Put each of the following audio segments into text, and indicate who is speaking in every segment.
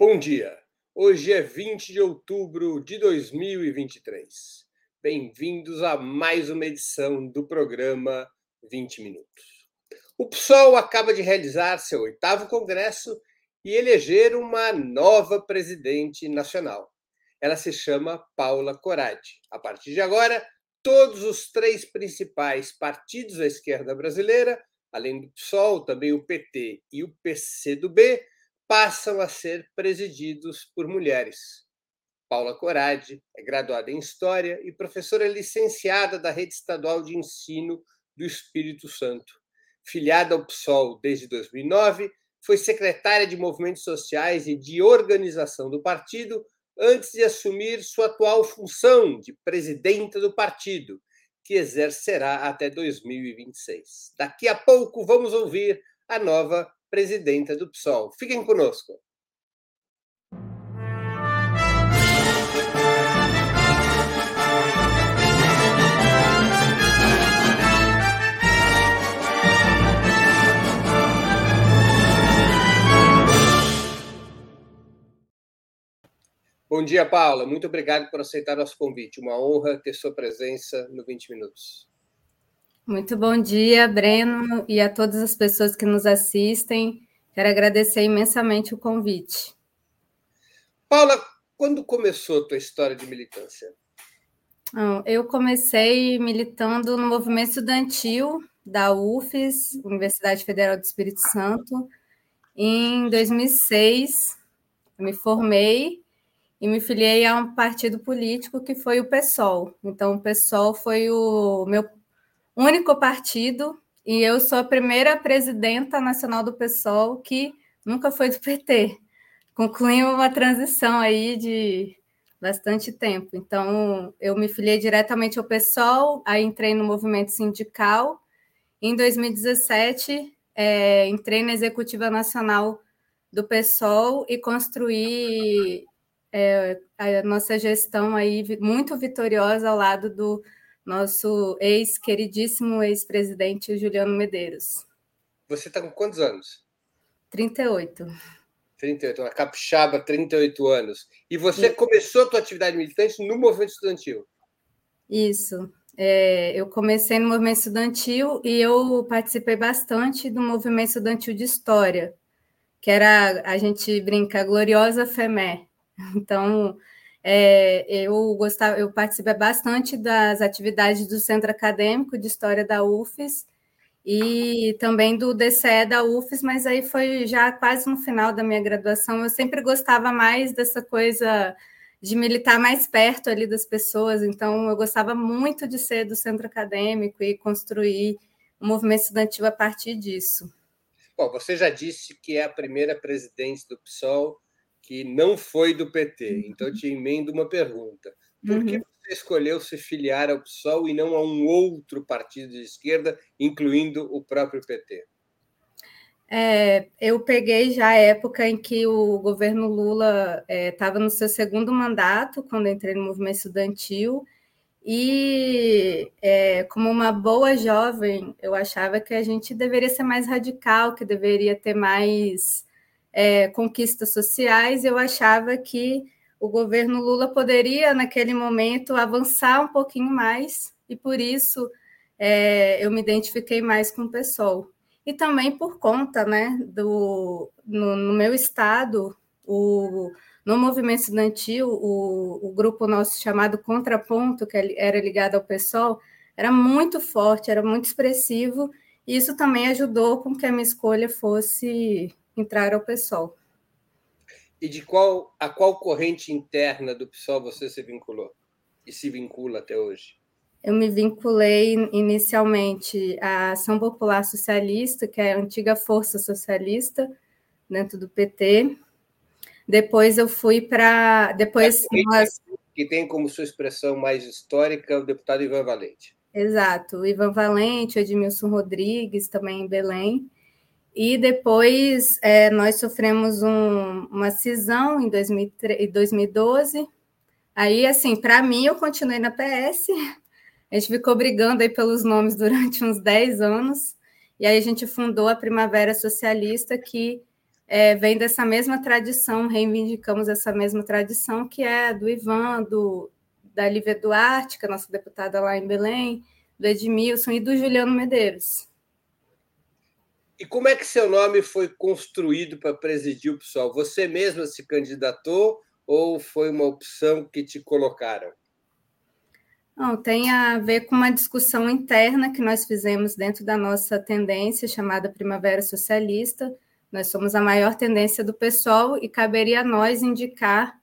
Speaker 1: Bom dia. Hoje é 20 de outubro de 2023. Bem-vindos a mais uma edição do programa 20 Minutos. O PSOL acaba de realizar seu oitavo congresso e eleger uma nova presidente nacional. Ela se chama Paula Coradi. A partir de agora, todos os três principais partidos da esquerda brasileira, além do PSOL, também o PT e o PCdoB, passam a ser presididos por mulheres. Paula Corade é graduada em História e professora licenciada da Rede Estadual de Ensino do Espírito Santo. Filiada ao PSOL desde 2009, foi secretária de Movimentos Sociais e de Organização do partido antes de assumir sua atual função de presidenta do partido, que exercerá até 2026. Daqui a pouco vamos ouvir a nova presidenta do PSOL. Fiquem conosco. Bom dia, Paula. Muito obrigado por aceitar nosso convite. Uma honra ter sua presença no 20 Minutos.
Speaker 2: Muito bom dia, Breno, e a todas as pessoas que nos assistem. Quero agradecer imensamente o convite.
Speaker 1: Paula, quando começou a tua história de militância?
Speaker 2: Eu comecei militando no movimento estudantil da UFES, Universidade Federal do Espírito Santo, em 2006. Eu me formei e me filiei a um partido político que foi o PSOL. Então, o PSOL foi o meu único partido, e eu sou a primeira presidenta nacional do PSOL que nunca foi do PT. Concluímos uma transição aí de bastante tempo. Então, eu me filiei diretamente ao PSOL, aí entrei no movimento sindical. Em 2017, é, entrei na executiva nacional do PSOL e construí é, a nossa gestão aí muito vitoriosa ao lado do nosso ex-queridíssimo ex-presidente Juliano Medeiros.
Speaker 1: Você está com quantos anos?
Speaker 2: 38.
Speaker 1: 38, uma capixaba, 38 anos. E você Sim. começou a sua atividade militante no movimento estudantil?
Speaker 2: Isso. É, eu comecei no movimento estudantil e eu participei bastante do movimento estudantil de história, que era, a gente brinca, a gloriosa FEMé. Então, é, eu gostava, eu participei bastante das atividades do Centro Acadêmico de História da UFES e também do DCE da UFES, mas aí foi já quase no final da minha graduação. Eu sempre gostava mais dessa coisa de militar mais perto ali das pessoas, então eu gostava muito de ser do centro acadêmico e construir o um movimento estudantil a partir disso.
Speaker 1: Bom, você já disse que é a primeira presidente do PSOL que não foi do PT. Então, eu te emendo uma pergunta. Por uhum. que você escolheu se filiar ao PSOL e não a um outro partido de esquerda, incluindo o próprio PT?
Speaker 2: É, eu peguei já a época em que o governo Lula estava é, no seu segundo mandato, quando entrei no movimento estudantil, e é, como uma boa jovem, eu achava que a gente deveria ser mais radical, que deveria ter mais é, conquistas sociais, eu achava que o governo Lula poderia, naquele momento, avançar um pouquinho mais, e por isso é, eu me identifiquei mais com o PSOL. E também por conta né, do no, no meu estado, o, no movimento estudantil, o, o, grupo nosso chamado Contraponto, que era ligado ao PSOL, era muito forte, era muito expressivo, e isso também ajudou com que a minha escolha fosse entrar ao PSOL.
Speaker 1: E de qual a qual corrente interna do PSOL você se vinculou e se vincula até hoje?
Speaker 2: Eu me vinculei inicialmente à Ação Popular Socialista, que é a antiga Força Socialista dentro do PT. Depois eu fui para depois
Speaker 1: é, nós... que tem como sua expressão mais histórica o deputado Ivan Valente.
Speaker 2: Exato, o Ivan Valente, Edmilson Rodrigues, também em Belém. E depois é, nós sofremos um, uma cisão em 2012. Aí, assim, para mim, eu continuei na PS. A gente ficou brigando aí pelos nomes durante uns 10 anos. E aí a gente fundou a Primavera Socialista, que é, vem dessa mesma tradição, reivindicamos essa mesma tradição, que é do Ivan, do, da Lívia Duarte, que é nossa deputada lá em Belém, do Edmilson e do Juliano Medeiros.
Speaker 1: E como é que seu nome foi construído para presidir o PSOL? Você mesma se candidatou ou foi uma opção que te colocaram?
Speaker 2: Não, tem a ver com uma discussão interna que nós fizemos dentro da nossa tendência chamada Primavera Socialista. Nós somos a maior tendência do PSOL e caberia a nós indicar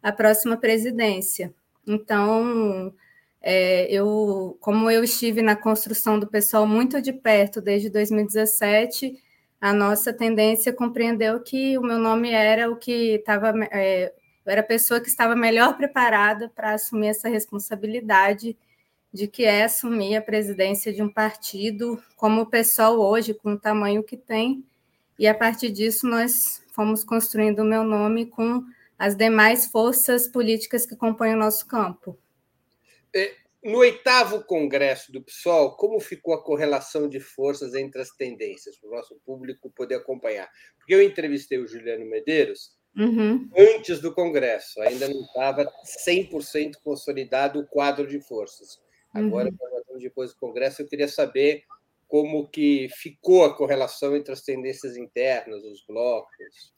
Speaker 2: a próxima presidência. Então, é, eu, como eu estive na construção do PSOL muito de perto desde 2017, a nossa tendência compreendeu que o meu nome era o que estava é, era a pessoa que estava melhor preparada para assumir essa responsabilidade de que é assumir a presidência de um partido como o pessoal hoje, com o tamanho que tem. E a partir disso, nós fomos construindo o meu nome com as demais forças políticas que compõem o nosso campo.
Speaker 1: É, no oitavo congresso do PSOL, como ficou a correlação de forças entre as tendências, para o nosso público poder acompanhar? Porque eu entrevistei o Juliano Medeiros uhum. antes do Congresso. Ainda não estava 100% consolidado o quadro de forças. Agora, uhum. depois do Congresso, eu queria saber como que ficou a correlação entre as tendências internas, os blocos.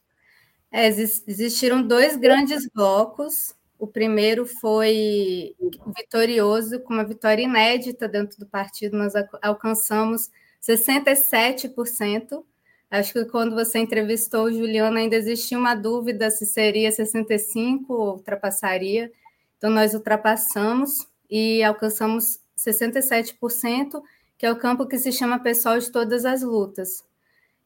Speaker 2: É, existiram dois grandes blocos. O primeiro foi vitorioso, com uma vitória inédita dentro do partido. Nós alcançamos 67% Acho que quando você entrevistou o Juliano ainda existia uma dúvida se seria 65 ou ultrapassaria. Então nós ultrapassamos e alcançamos 67%, que é o campo que se chama Pessoal de Todas as Lutas,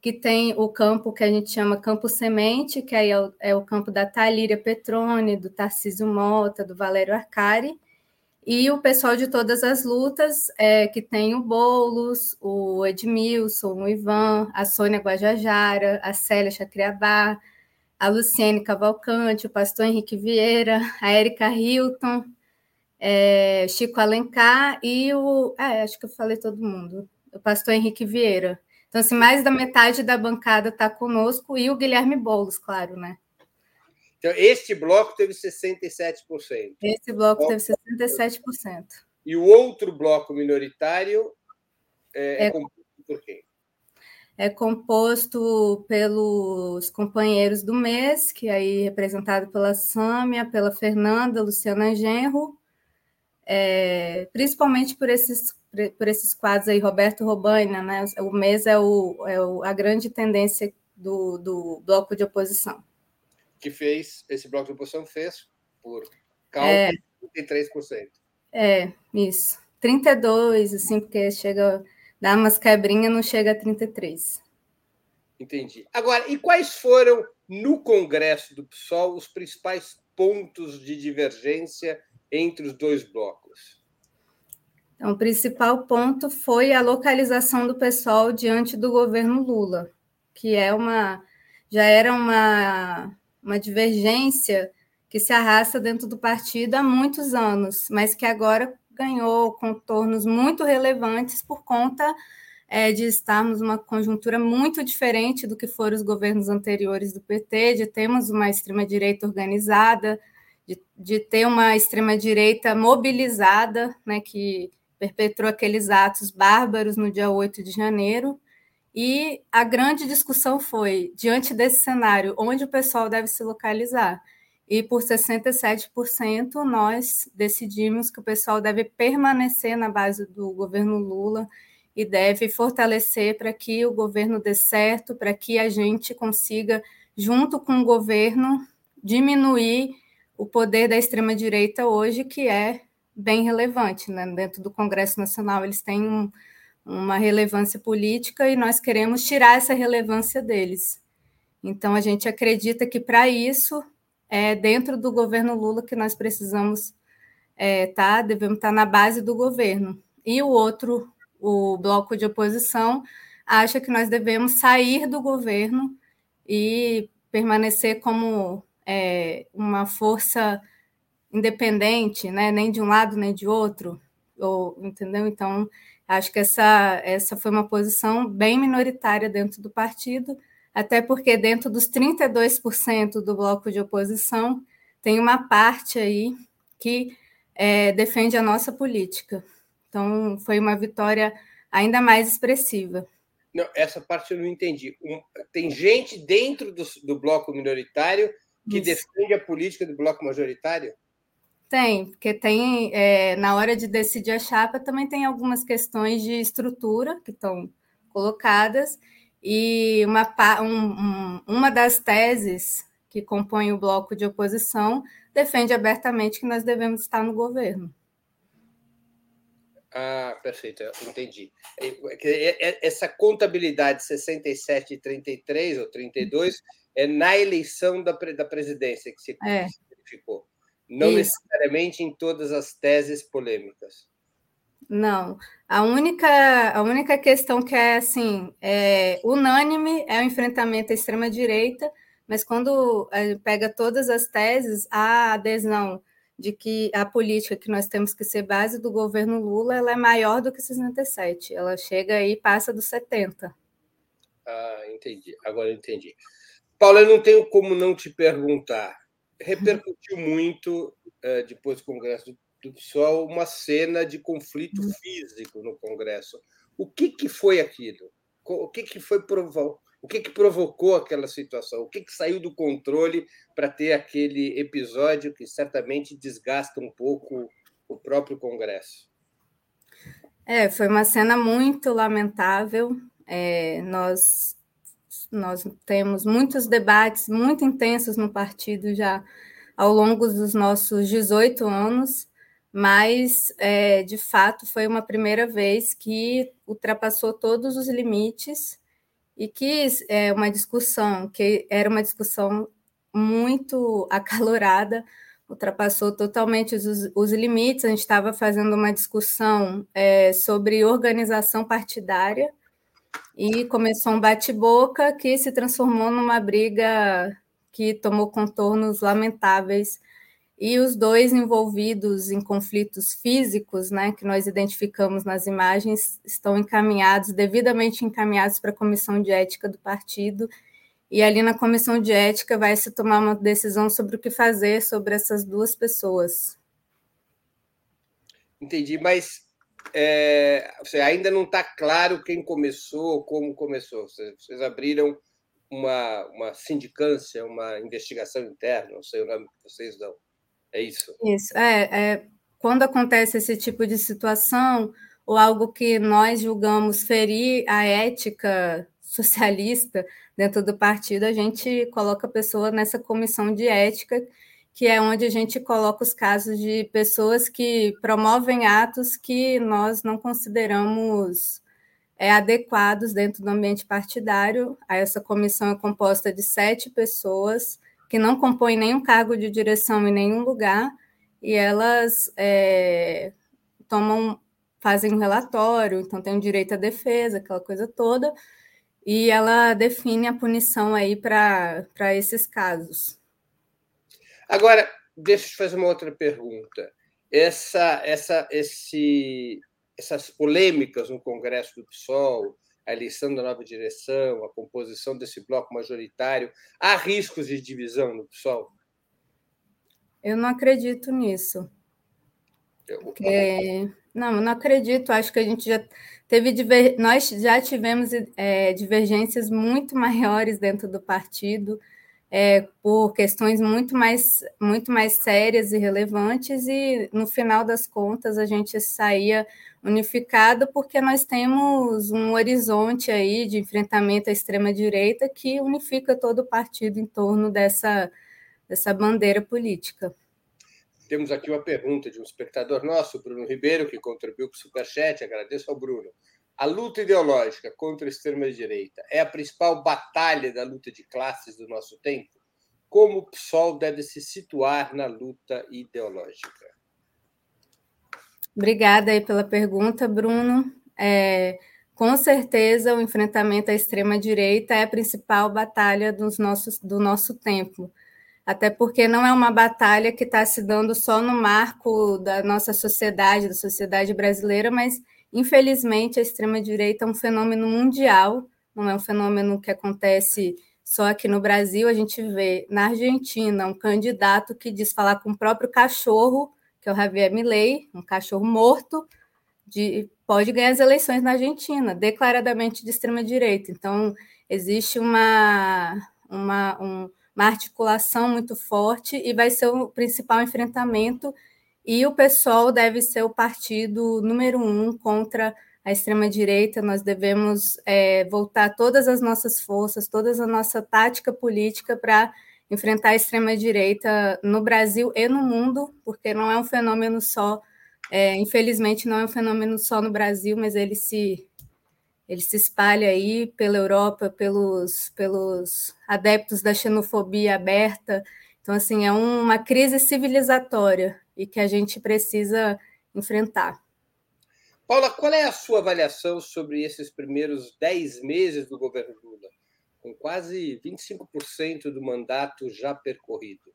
Speaker 2: que tem o campo que a gente chama Campo Semente, que aí é o, é o campo da Talíria Petrone, do Tarcísio Mota, do Valério Arcari, e o pessoal de todas as lutas, é, que tem o Boulos, o Edmilson, o Ivan, a Sônia Guajajara, a Célia Chacriabá, a Luciene Cavalcante, o pastor Henrique Vieira, a Érica Hilton, é, Chico Alencar e o. É, acho que eu falei todo mundo. O pastor Henrique Vieira. Então, assim, mais da metade da bancada está conosco e o Guilherme Boulos, claro, né?
Speaker 1: Então, este bloco teve 67%.
Speaker 2: Esse bloco teve 67%.
Speaker 1: E o outro bloco minoritário é, é, é composto por quem?
Speaker 2: É composto pelos companheiros do mês, que aí representado pela Sâmia, pela Fernanda, Luciana Genro, é, principalmente por esses, por esses quadros aí, Roberto Robaina, né? O mês é, o, é o, a grande tendência do, do bloco de oposição
Speaker 1: que fez, esse bloco de oposição fez por cálculo é, 33%.
Speaker 2: É, isso. 32, assim, porque chega, dá umas quebrinhas, não chega a 33.
Speaker 1: Entendi. Agora, e quais foram, no Congresso do PSOL, os principais pontos de divergência entre os dois blocos?
Speaker 2: Então, o principal ponto foi a localização do PSOL diante do governo Lula, que é uma já era uma uma divergência que se arrasta dentro do partido há muitos anos, mas que agora ganhou contornos muito relevantes por conta é, de estarmos numa conjuntura muito diferente do que foram os governos anteriores do PT, de termos uma extrema-direita organizada, de, de ter uma extrema-direita mobilizada, né, que perpetrou aqueles atos bárbaros no dia 8 de janeiro, e a grande discussão foi, diante desse cenário, onde o pessoal deve se localizar. E por 67%, nós decidimos que o pessoal deve permanecer na base do governo Lula e deve fortalecer para que o governo dê certo, para que a gente consiga, junto com o governo, diminuir o poder da extrema-direita hoje, que é bem relevante. Né? Dentro do Congresso Nacional, eles têm um uma relevância política e nós queremos tirar essa relevância deles. Então, a gente acredita que para isso, é dentro do governo Lula que nós precisamos é, tá, devemos estar tá na base do governo. E o outro, o bloco de oposição, acha que nós devemos sair do governo e permanecer como é, uma força independente, né? nem de um lado nem de outro, ou, entendeu? Então, Acho que essa, essa foi uma posição bem minoritária dentro do partido. até porque dentro dos 32% do bloco de oposição tem uma parte aí que é, defende a nossa política. Então, foi uma vitória ainda mais expressiva.
Speaker 1: Não, essa parte eu não entendi. Um, tem gente dentro do, do bloco minoritário que Isso. defende a política do bloco majoritário?
Speaker 2: Tem, porque tem, é, na hora de decidir a chapa, também tem algumas questões de estrutura que estão colocadas, e uma, um, uma das teses que compõe o bloco de oposição defende abertamente que nós devemos estar no governo.
Speaker 1: Ah, perfeito, entendi. Essa contabilidade 67 e 33 ou 32 é na eleição da, da presidência que se é. verificou, não Isso. necessariamente em todas as teses polêmicas.
Speaker 2: Não, a única, a única questão que é assim, é, unânime é o enfrentamento à extrema-direita, mas quando pega todas as teses, a adesão de que a política que nós temos que ser base do governo Lula ela é maior do que 67. Ela chega aí e passa dos 70.
Speaker 1: Ah, entendi. Agora entendi. Paula, eu não tenho como não te perguntar. Repercutiu muito, eh, depois do Congresso do PSOL, uma cena de conflito hum. físico no Congresso. O que, que foi aquilo? O que, que foi provocado? O que, que provocou aquela situação? O que, que saiu do controle para ter aquele episódio que certamente desgasta um pouco o próprio Congresso?
Speaker 2: É, foi uma cena muito lamentável. É, nós, nós temos muitos debates muito intensos no partido já ao longo dos nossos 18 anos, mas é, de fato foi uma primeira vez que ultrapassou todos os limites e que é uma discussão que era uma discussão muito acalorada, ultrapassou totalmente os, os limites. A gente estava fazendo uma discussão é, sobre organização partidária e começou um bate-boca que se transformou numa briga que tomou contornos lamentáveis e os dois envolvidos em conflitos físicos, né, que nós identificamos nas imagens, estão encaminhados, devidamente encaminhados para a comissão de ética do partido, e ali na comissão de ética vai se tomar uma decisão sobre o que fazer sobre essas duas pessoas.
Speaker 1: Entendi, mas é, ainda não está claro quem começou, como começou. Vocês abriram uma, uma sindicância, uma investigação interna, não sei o nome que vocês dão. É isso?
Speaker 2: Isso. É, é, quando acontece esse tipo de situação, ou algo que nós julgamos ferir a ética socialista dentro do partido, a gente coloca a pessoa nessa comissão de ética, que é onde a gente coloca os casos de pessoas que promovem atos que nós não consideramos é, adequados dentro do ambiente partidário. Essa comissão é composta de sete pessoas que não compõem nenhum cargo de direção em nenhum lugar, e elas é, tomam, fazem um relatório, então tem o direito à defesa, aquela coisa toda, e ela define a punição aí para esses casos.
Speaker 1: Agora, deixa eu te fazer uma outra pergunta. Essa, essa, esse, essas polêmicas no Congresso do PSOL, a eleição da nova direção, a composição desse bloco majoritário, há riscos de divisão no PSOL?
Speaker 2: Eu não acredito nisso. Porque... Não, não acredito. Acho que a gente já teve diver... nós já tivemos é, divergências muito maiores dentro do partido é, por questões muito mais muito mais sérias e relevantes e no final das contas a gente saía unificado, porque nós temos um horizonte aí de enfrentamento à extrema-direita que unifica todo o partido em torno dessa, dessa bandeira política.
Speaker 1: Temos aqui uma pergunta de um espectador nosso, Bruno Ribeiro, que contribuiu com o Superchat, agradeço ao Bruno. A luta ideológica contra a extrema-direita é a principal batalha da luta de classes do nosso tempo? Como o PSOL deve se situar na luta ideológica?
Speaker 2: Obrigada aí pela pergunta, Bruno. É, com certeza, o enfrentamento à extrema-direita é a principal batalha dos nossos, do nosso tempo. Até porque não é uma batalha que está se dando só no marco da nossa sociedade, da sociedade brasileira, mas, infelizmente, a extrema-direita é um fenômeno mundial, não é um fenômeno que acontece Só que no Brasil a gente vê na Argentina um candidato que diz falar com o próprio cachorro, que é o Javier Milei, um cachorro morto, de, pode ganhar as eleições na Argentina, declaradamente de extrema direita. Então existe uma, uma, um, uma articulação muito forte e vai ser o principal enfrentamento. E o PSOL deve ser o partido número um contra a extrema-direita, nós devemos é, voltar todas as nossas forças, toda a nossa tática política para enfrentar a extrema-direita no Brasil e no mundo, porque não é um fenômeno só, é, infelizmente não é um fenômeno só no Brasil, mas ele se, ele se espalha aí pela Europa, pelos, pelos adeptos da xenofobia aberta. Então, assim, é uma crise civilizatória e que a gente precisa enfrentar.
Speaker 1: Paula, qual é a sua avaliação sobre esses primeiros 10 meses do governo Lula, com quase 25% do mandato já percorrido?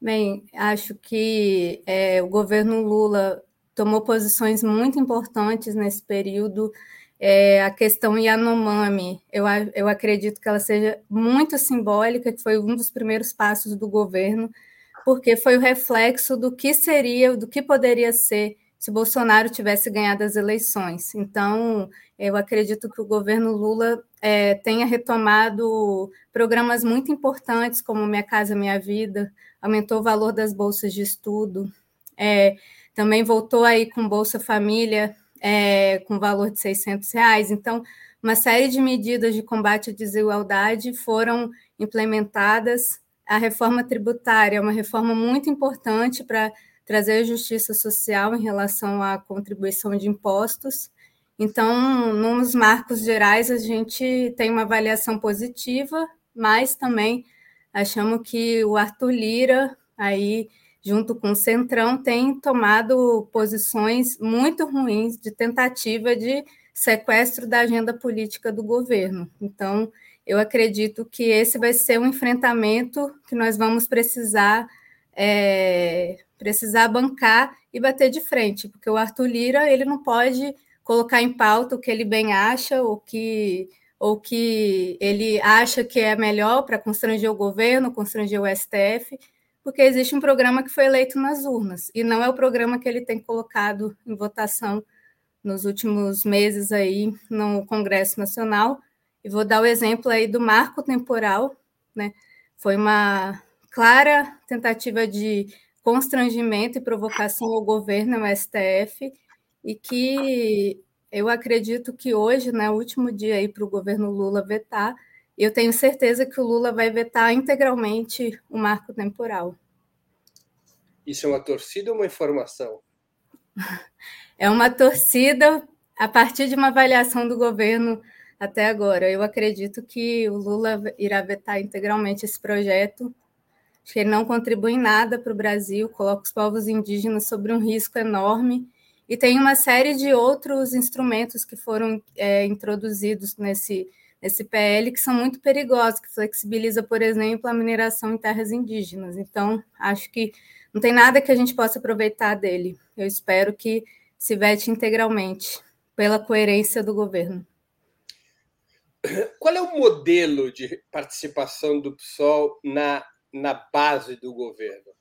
Speaker 2: Bem, acho que é, o governo Lula tomou posições muito importantes nesse período. É, a questão Yanomami, eu, eu acredito que ela seja muito simbólica, que foi um dos primeiros passos do governo, porque foi o reflexo do que seria, do que poderia ser se Bolsonaro tivesse ganhado as eleições. Então, eu acredito que o governo Lula é, tenha retomado programas muito importantes, como Minha Casa Minha Vida, aumentou o valor das bolsas de estudo, é, também voltou aí com Bolsa Família, é, com valor de 600 reais. Então, uma série de medidas de combate à desigualdade foram implementadas. A reforma tributária é uma reforma muito importante para trazer justiça social em relação à contribuição de impostos. Então, nos marcos gerais, a gente tem uma avaliação positiva, mas também achamos que o Arthur Lira, aí, junto com o Centrão, tem tomado posições muito ruins de tentativa de sequestro da agenda política do governo. Então, eu acredito que esse vai ser um enfrentamento que nós vamos precisar é, precisar bancar e bater de frente, porque o Arthur Lira ele não pode colocar em pauta o que ele bem acha, o que ou que ele acha que é melhor para constranger o governo, constranger o STF, porque existe um programa que foi eleito nas urnas e não é o programa que ele tem colocado em votação nos últimos meses aí no Congresso Nacional. E vou dar o exemplo aí do marco temporal, né? Foi uma clara tentativa de constrangimento e provocação ao governo, ao STF, e que eu acredito que hoje, né, último dia aí para o governo Lula vetar, eu tenho certeza que o Lula vai vetar integralmente o marco temporal.
Speaker 1: Isso é uma torcida ou uma informação?
Speaker 2: É uma torcida a partir de uma avaliação do governo até agora. Eu acredito que o Lula irá vetar integralmente esse projeto que não contribui em nada para o Brasil, coloca os povos indígenas sobre um risco enorme. E tem uma série de outros instrumentos que foram é, introduzidos nesse, nesse PL que são muito perigosos, que flexibiliza, por exemplo, a mineração em terras indígenas. Então, acho que não tem nada que a gente possa aproveitar dele. Eu espero que se vete integralmente, pela coerência do governo.
Speaker 1: Qual é o modelo de participação do PSOL na na base do governo.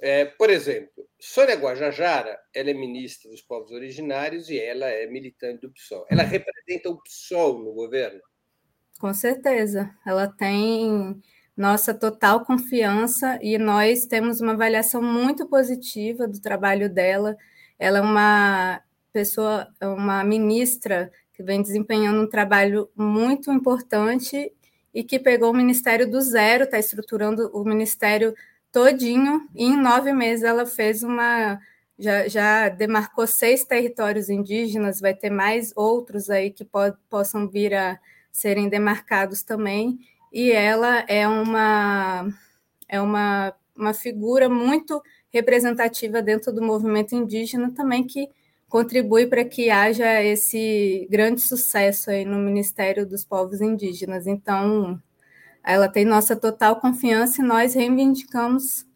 Speaker 1: É, por exemplo, Sônia Guajajara, ela é ministra dos povos originários e ela é militante do PSOL. Ela representa o PSOL no governo?
Speaker 2: Com certeza. Ela tem nossa total confiança e nós temos uma avaliação muito positiva do trabalho dela. Ela é uma pessoa, uma ministra que vem desempenhando um trabalho muito importante e que pegou o ministério do zero, está estruturando o ministério todinho, e em nove meses ela fez uma. Já, já demarcou seis territórios indígenas, vai ter mais outros aí que po possam vir a serem demarcados também, e ela é uma, é uma, uma figura muito representativa dentro do movimento indígena também, que contribui para que haja esse grande sucesso aí no Ministério dos Povos Indígenas. Então, ela tem nossa total confiança e nós reivindicamos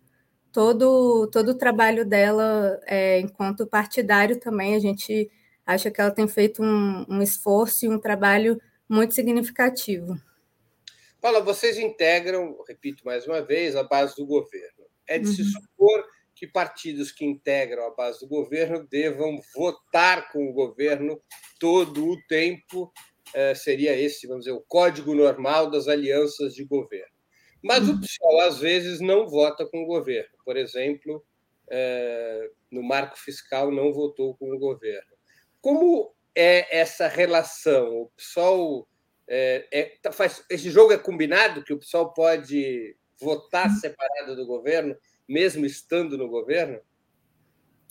Speaker 2: todo, todo o trabalho dela é, enquanto partidário também. A gente acha que ela tem feito um, um esforço e um trabalho muito significativo.
Speaker 1: Paula, vocês integram, repito mais uma vez, a base do governo. É de se uhum. supor que partidos que integram a base do governo devam votar com o governo todo o tempo. É, seria esse, vamos dizer, o código normal das alianças de governo. Mas o. PSOL, às vezes, não vota com o governo. Por exemplo, é, no marco fiscal, não votou com o governo. Como é essa relação? O PSOL é, é, tá, faz, esse jogo é combinado que o PSOL pode votar uhum. separado do governo, mesmo estando no governo?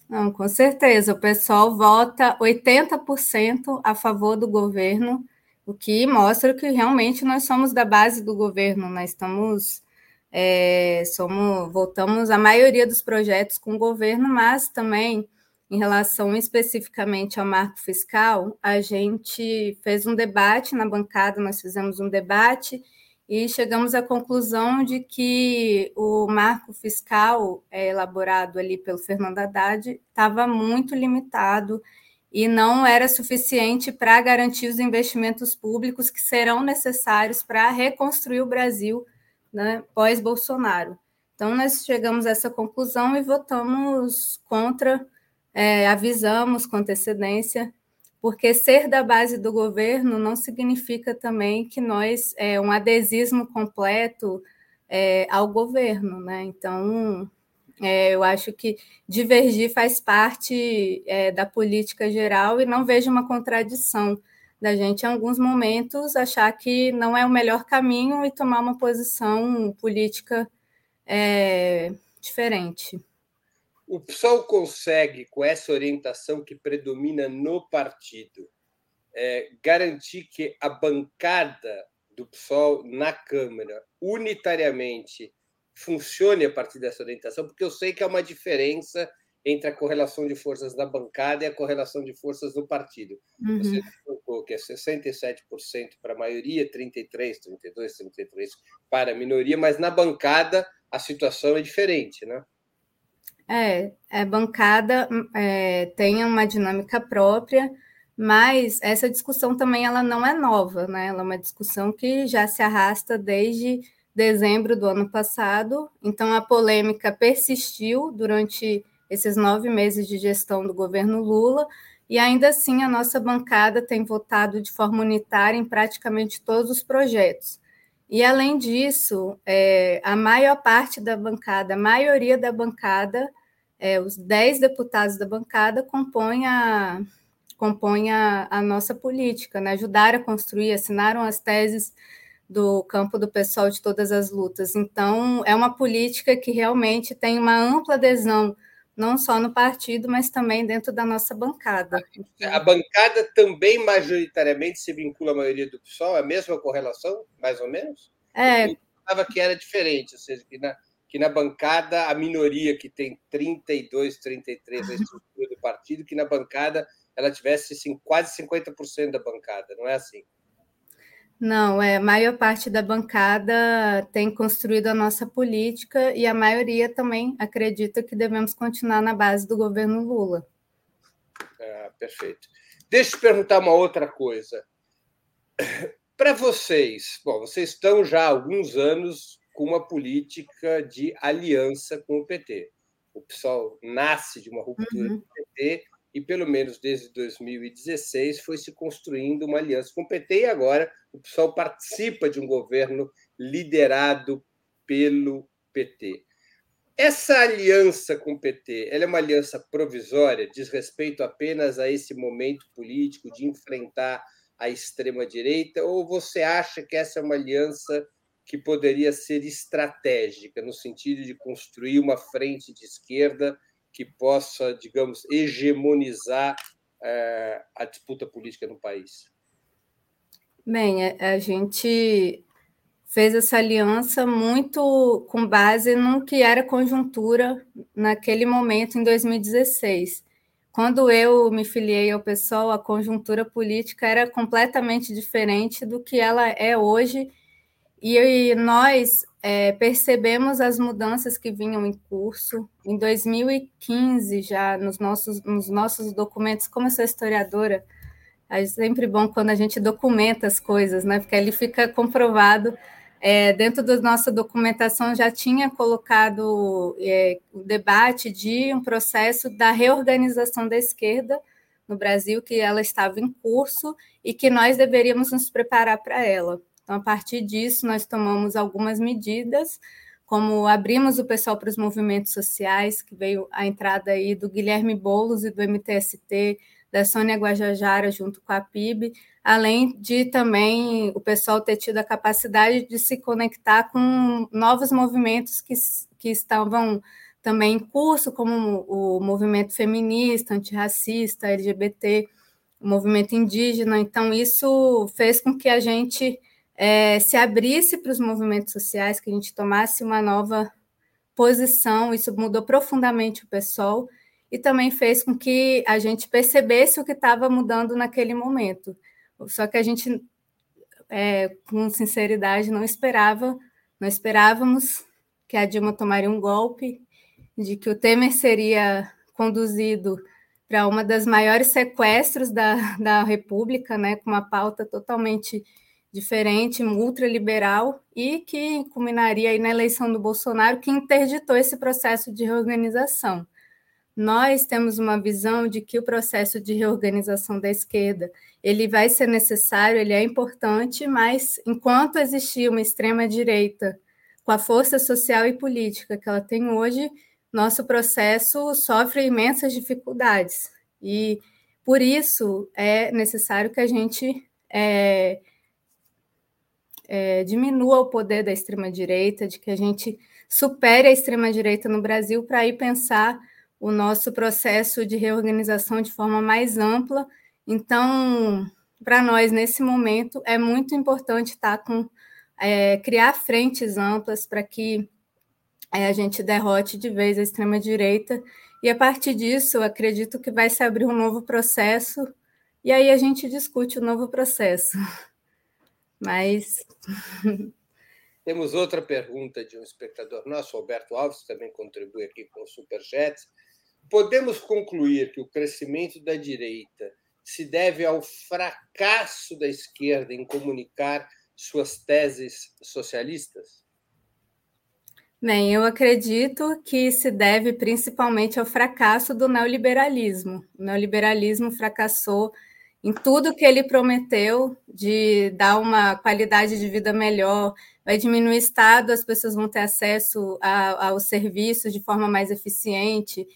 Speaker 2: Não, com certeza. O pessoal vota 80% a favor do governo, o que mostra que realmente nós somos da base do governo. Nós estamos, é, somos, votamos a maioria dos projetos com o governo, mas também em relação especificamente ao marco fiscal, a gente fez um debate na bancada, nós fizemos um debate e chegamos à conclusão de que o marco fiscal é, elaborado ali pelo Fernando Haddad estava muito limitado e não era suficiente para garantir os investimentos públicos que serão necessários para reconstruir o Brasil né, pós-Bolsonaro. Então, nós chegamos a essa conclusão e votamos contra é, avisamos com antecedência, porque ser da base do governo não significa também que nós é um adesismo completo é, ao governo, né? Então, é, eu acho que divergir faz parte é, da política geral e não vejo uma contradição da gente, em alguns momentos, achar que não é o melhor caminho e tomar uma posição política é, diferente
Speaker 1: o PSOL consegue, com essa orientação que predomina no partido, é, garantir que a bancada do PSOL na Câmara, unitariamente, funcione a partir dessa orientação, porque eu sei que há uma diferença entre a correlação de forças da bancada e a correlação de forças do partido. Uhum. Você colocou que é 67% para a maioria, 33, 32, 33 para a minoria, mas na bancada a situação é diferente, né?
Speaker 2: É, a bancada é, tem uma dinâmica própria, mas essa discussão também ela não é nova, né? Ela é uma discussão que já se arrasta desde dezembro do ano passado. Então a polêmica persistiu durante esses nove meses de gestão do governo Lula, e ainda assim a nossa bancada tem votado de forma unitária em praticamente todos os projetos. E além disso, é, a maior parte da bancada, a maioria da bancada é, os dez deputados da bancada compõem a, compõem a, a nossa política, né? ajudaram a construir, assinaram as teses do campo do pessoal de todas as lutas. Então, é uma política que realmente tem uma ampla adesão, não só no partido, mas também dentro da nossa bancada.
Speaker 1: A bancada também majoritariamente se vincula à maioria do PSOL, é a mesma correlação, mais ou menos?
Speaker 2: É.
Speaker 1: Eu pensava que era diferente, ou seja, que na, que na bancada a minoria que tem 32, 33 a estrutura do partido, que na bancada ela tivesse assim, quase 50% da bancada, não é assim?
Speaker 2: Não, é, a maior parte da bancada tem construído a nossa política e a maioria também acredita que devemos continuar na base do governo Lula.
Speaker 1: Ah, perfeito. Deixa eu te perguntar uma outra coisa. Para vocês, bom, vocês estão já há alguns anos com uma política de aliança com o PT. O PSOL nasce de uma ruptura uhum. do PT e, pelo menos desde 2016, foi se construindo uma aliança com o PT e agora o PSOL participa de um governo liderado pelo PT. Essa aliança com o PT, ela é uma aliança provisória, diz respeito apenas a esse momento político de enfrentar a extrema direita, ou você acha que essa é uma aliança que poderia ser estratégica, no sentido de construir uma frente de esquerda que possa, digamos, hegemonizar é, a disputa política no país?
Speaker 2: Bem, a, gente fez essa aliança muito com base no que era conjuntura naquele momento, em 2016. Quando eu me filiei ao PSOL, a conjuntura política era completamente diferente do que ela é hoje e nós é, percebemos as mudanças que vinham em curso. Em 2015, já nos nossos, nos nossos documentos, como eu sou historiadora, é sempre bom quando a gente documenta as coisas, né? Porque ali fica comprovado é, dentro da nossa documentação já tinha colocado é, o debate de um processo da reorganização da esquerda no Brasil, que ela estava em curso e que nós deveríamos nos preparar para ela. Então, a partir disso, nós tomamos algumas medidas, como abrimos o pessoal para os movimentos sociais, que veio a entrada aí do Guilherme Boulos e do MTST, da Sônia Guajajara junto com a PIB, além de também o pessoal ter tido a capacidade de se conectar com novos movimentos que, que estavam também em curso, como o movimento feminista, antirracista, LGBT, o movimento indígena. Então, isso fez com que a gente é, se abrisse para os movimentos sociais, que a gente tomasse uma nova posição. Isso mudou profundamente o pessoal e também fez com que a gente percebesse o que estava mudando naquele momento. Só que a gente, é, com sinceridade, não esperava, não esperávamos que a Dilma tomaria um golpe, de que o Temer seria conduzido para uma das maiores sequestros da, da República, né, com uma pauta totalmente diferente, ultraliberal, e que culminaria aí na eleição do Bolsonaro, que interditou esse processo de reorganização. Nós temos uma visão de que o processo de reorganização da esquerda ele vai ser necessário, ele é importante, mas enquanto existir uma extrema direita com a força social e política que ela tem hoje, nosso processo sofre imensas dificuldades e por isso é necessário que a gente é, é, diminua o poder da extrema direita, de que a gente supere a extrema direita no Brasil para ir pensar o nosso processo de reorganização de forma mais ampla. Então, para nós, nesse momento, é muito importante estar com é, criar frentes amplas para que é, a gente derrote de vez a extrema-direita. E a partir disso, acredito que vai se abrir um novo processo, e aí a gente discute o novo processo. Mas.
Speaker 1: Temos outra pergunta de um espectador nosso, Alberto Alves, que também contribui aqui com o Superchat. Podemos concluir que o crescimento da direita se deve ao fracasso da esquerda em comunicar suas teses socialistas?
Speaker 2: Bem, eu acredito que se deve principalmente ao fracasso do neoliberalismo. O neoliberalismo fracassou em tudo que ele prometeu de dar uma qualidade de vida melhor, vai diminuir o Estado, as pessoas vão ter acesso aos serviços de forma mais eficiente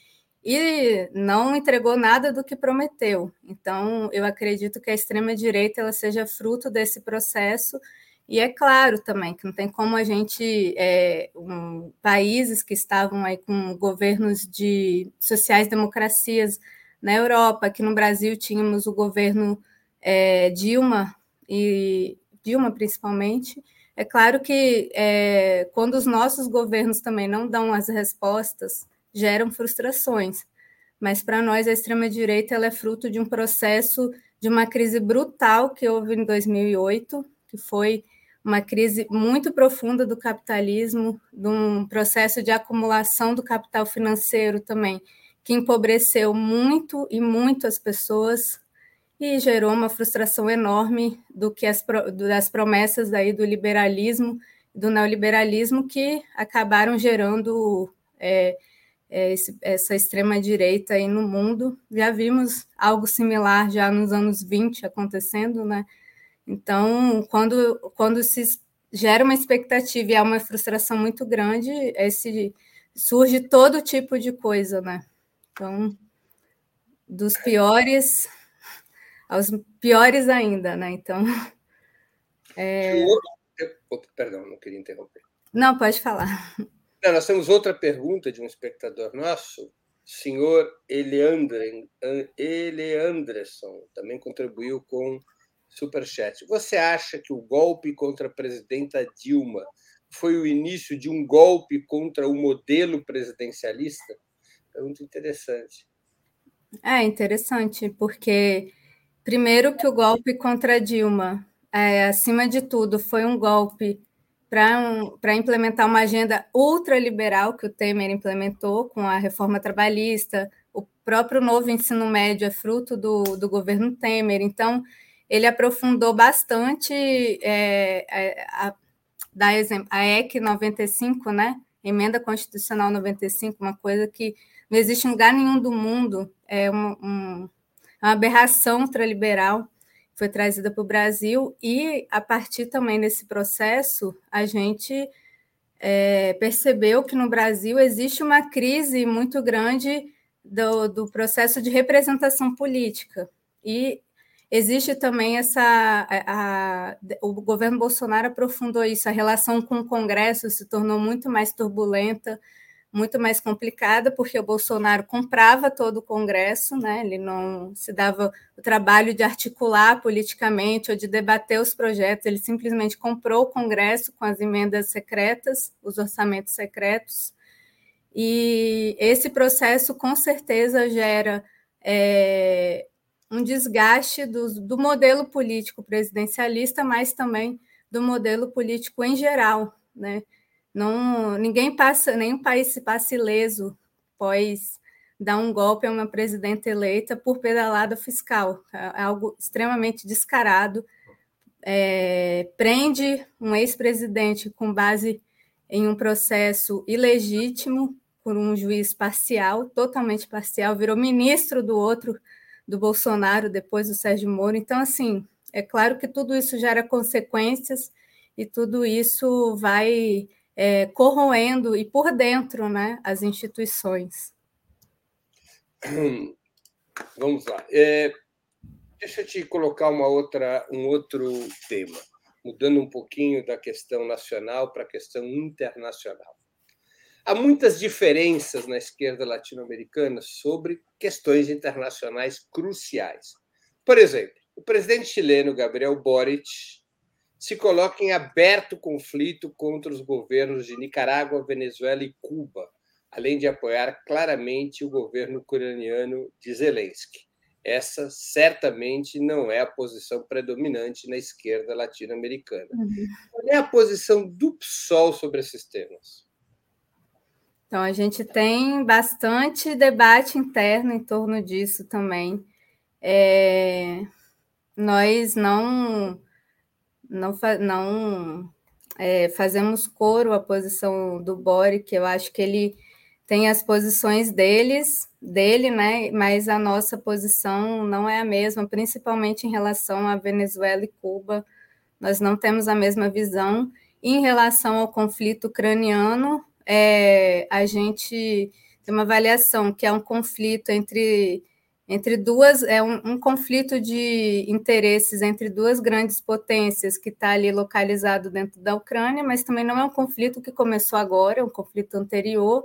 Speaker 2: e não entregou nada do que prometeu. Então, eu acredito que a extrema-direita ela seja fruto desse processo, e é claro também que não tem como a gente, é, um, países que estavam aí com governos de sociais-democracias na Europa, aqui no Brasil tínhamos o governo é, Dilma, e Dilma principalmente, é claro que é, quando os nossos governos também não dão as respostas geram frustrações. Mas para nós a extrema direita ela é fruto de um processo de uma crise brutal que houve em 2008, que foi uma crise muito profunda do capitalismo, de um processo de acumulação do capital financeiro também, que empobreceu muito e muito as pessoas e gerou uma frustração enorme do que as das promessas aí do liberalismo, do neoliberalismo que acabaram gerando é, é, esse, essa extrema-direita aí no mundo. Já vimos algo similar já nos anos 20 acontecendo, né? Então, quando, quando se gera uma expectativa e há uma frustração muito grande, esse, surge todo tipo de coisa, né? Então, dos piores aos piores ainda, né? Então.
Speaker 1: É... Perdão, não queria interromper.
Speaker 2: Não, pode falar.
Speaker 1: Não, nós temos outra pergunta de um espectador nosso, senhor Eleandre, Eleandresson, também contribuiu com superchat. Você acha que o golpe contra a presidenta Dilma foi o início de um golpe contra o modelo presidencialista? Pergunta interessante.
Speaker 2: É interessante, porque primeiro que o golpe contra Dilma, é, acima de tudo, foi um golpe para um, implementar uma agenda ultraliberal que o Temer implementou com a reforma trabalhista, o próprio novo ensino médio é fruto do, do governo Temer, então ele aprofundou bastante é, é a, exemplo, a EC 95, né? Emenda Constitucional 95, uma coisa que não existe lugar nenhum do mundo, é uma, um, uma aberração ultraliberal foi trazida para o Brasil e a partir também desse processo a gente é, percebeu que no Brasil existe uma crise muito grande do, do processo de representação política. E existe também essa a, a, o governo Bolsonaro aprofundou isso a relação com o Congresso se tornou muito mais turbulenta muito mais complicada, porque o Bolsonaro comprava todo o Congresso, né? ele não se dava o trabalho de articular politicamente ou de debater os projetos, ele simplesmente comprou o Congresso com as emendas secretas, os orçamentos secretos, e esse processo com certeza gera é, um desgaste do, do modelo político presidencialista, mas também do modelo político em geral, né? Não, ninguém passa, nenhum país se passa ileso após dar um golpe a uma presidenta eleita por pedalada fiscal. É algo extremamente descarado. É, prende um ex-presidente com base em um processo ilegítimo por um juiz parcial, totalmente parcial, virou ministro do outro, do Bolsonaro, depois do Sérgio Moro. Então, assim, é claro que tudo isso gera consequências e tudo isso vai é, corroendo e por dentro né, as instituições.
Speaker 1: Vamos lá. É, deixa eu te colocar uma outra, um outro tema, mudando um pouquinho da questão nacional para a questão internacional. Há muitas diferenças na esquerda latino-americana sobre questões internacionais cruciais. Por exemplo, o presidente chileno Gabriel Boric se coloca em aberto conflito contra os governos de Nicarágua, Venezuela e Cuba, além de apoiar claramente o governo ucraniano de Zelensky. Essa certamente não é a posição predominante na esquerda latino-americana. Uhum. Qual é a posição do PSOL sobre esses temas?
Speaker 2: Então, a gente tem bastante debate interno em torno disso também. É... Nós não não, não é, fazemos coro à posição do Boric, eu acho que ele tem as posições deles, dele, né? Mas a nossa posição não é a mesma, principalmente em relação a Venezuela e Cuba. Nós não temos a mesma visão. Em relação ao conflito ucraniano, é, a gente tem uma avaliação que é um conflito entre entre duas é um, um, conflito de interesses entre duas grandes potências que está ali localizado dentro da Ucrânia, mas também não é um conflito que começou agora, é um conflito anterior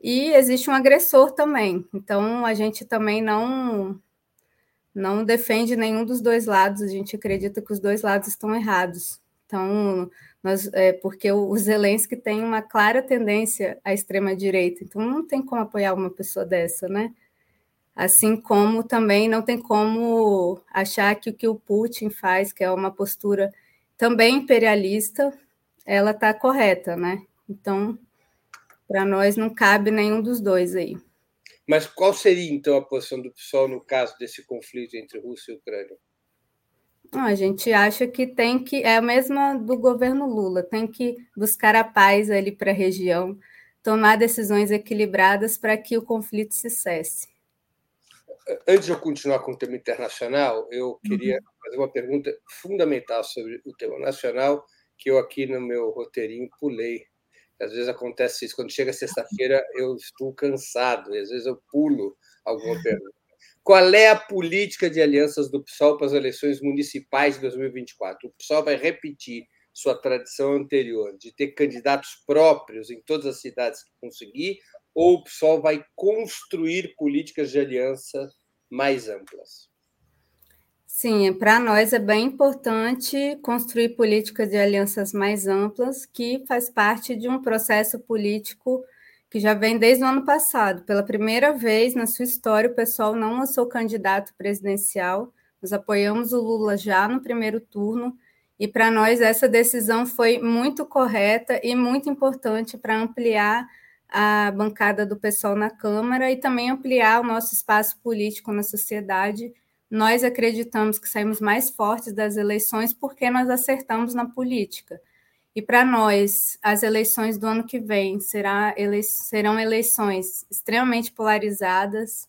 Speaker 2: e existe um agressor também. Então a gente também não não defende nenhum dos dois lados. A gente acredita que os dois lados estão errados. Então nós, é, porque o, Zelensky tem uma clara tendência à extrema direita. Então não tem como apoiar uma pessoa dessa, né? Assim como também não tem como achar que o que o Putin faz, que é uma postura também imperialista, ela está correta, né? Então, para nós não cabe nenhum dos dois aí.
Speaker 1: Mas qual seria então a posição do PSOL no caso desse conflito entre Rússia e Ucrânia?
Speaker 2: a gente acha que tem que é a mesma do governo Lula, tem que buscar a paz ali para a região, tomar decisões equilibradas para que o conflito se cesse
Speaker 1: antes de eu continuar com o tema internacional, eu queria uhum. fazer uma pergunta fundamental sobre o tema nacional, que eu aqui no meu roteirinho pulei. Às vezes acontece isso, quando chega sexta-feira eu estou cansado, e às vezes eu pulo alguma pergunta. Qual é a política de alianças do PSOL para as eleições municipais de 2024? O PSOL vai repetir sua tradição anterior de ter candidatos próprios em todas as cidades que conseguir, ou o PSOL vai construir políticas de aliança mais amplas?
Speaker 2: Sim, para nós é bem importante construir políticas de alianças mais amplas, que faz parte de um processo político que já vem desde o ano passado. Pela primeira vez na sua história, o pessoal não lançou candidato presidencial. Nós apoiamos o Lula já no primeiro turno, e para nós essa decisão foi muito correta e muito importante para ampliar a bancada do pessoal na Câmara e também ampliar o nosso espaço político na sociedade. Nós acreditamos que saímos mais fortes das eleições porque nós acertamos na política. E para nós, as eleições do ano que vem será ele, serão eleições extremamente polarizadas.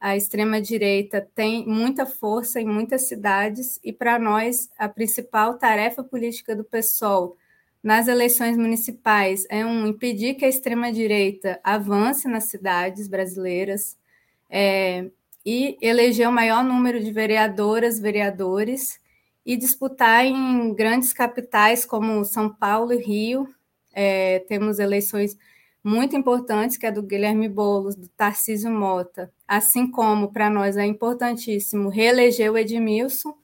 Speaker 2: A extrema-direita tem muita força em muitas cidades, e para nós, a principal tarefa política do PSOL nas eleições municipais é um impedir que a extrema-direita avance nas cidades brasileiras é, e eleger o maior número de vereadoras, vereadores e disputar em grandes capitais como São Paulo e Rio. É, temos eleições muito importantes, que é do Guilherme Boulos, do Tarcísio Mota, assim como para nós é importantíssimo reeleger o Edmilson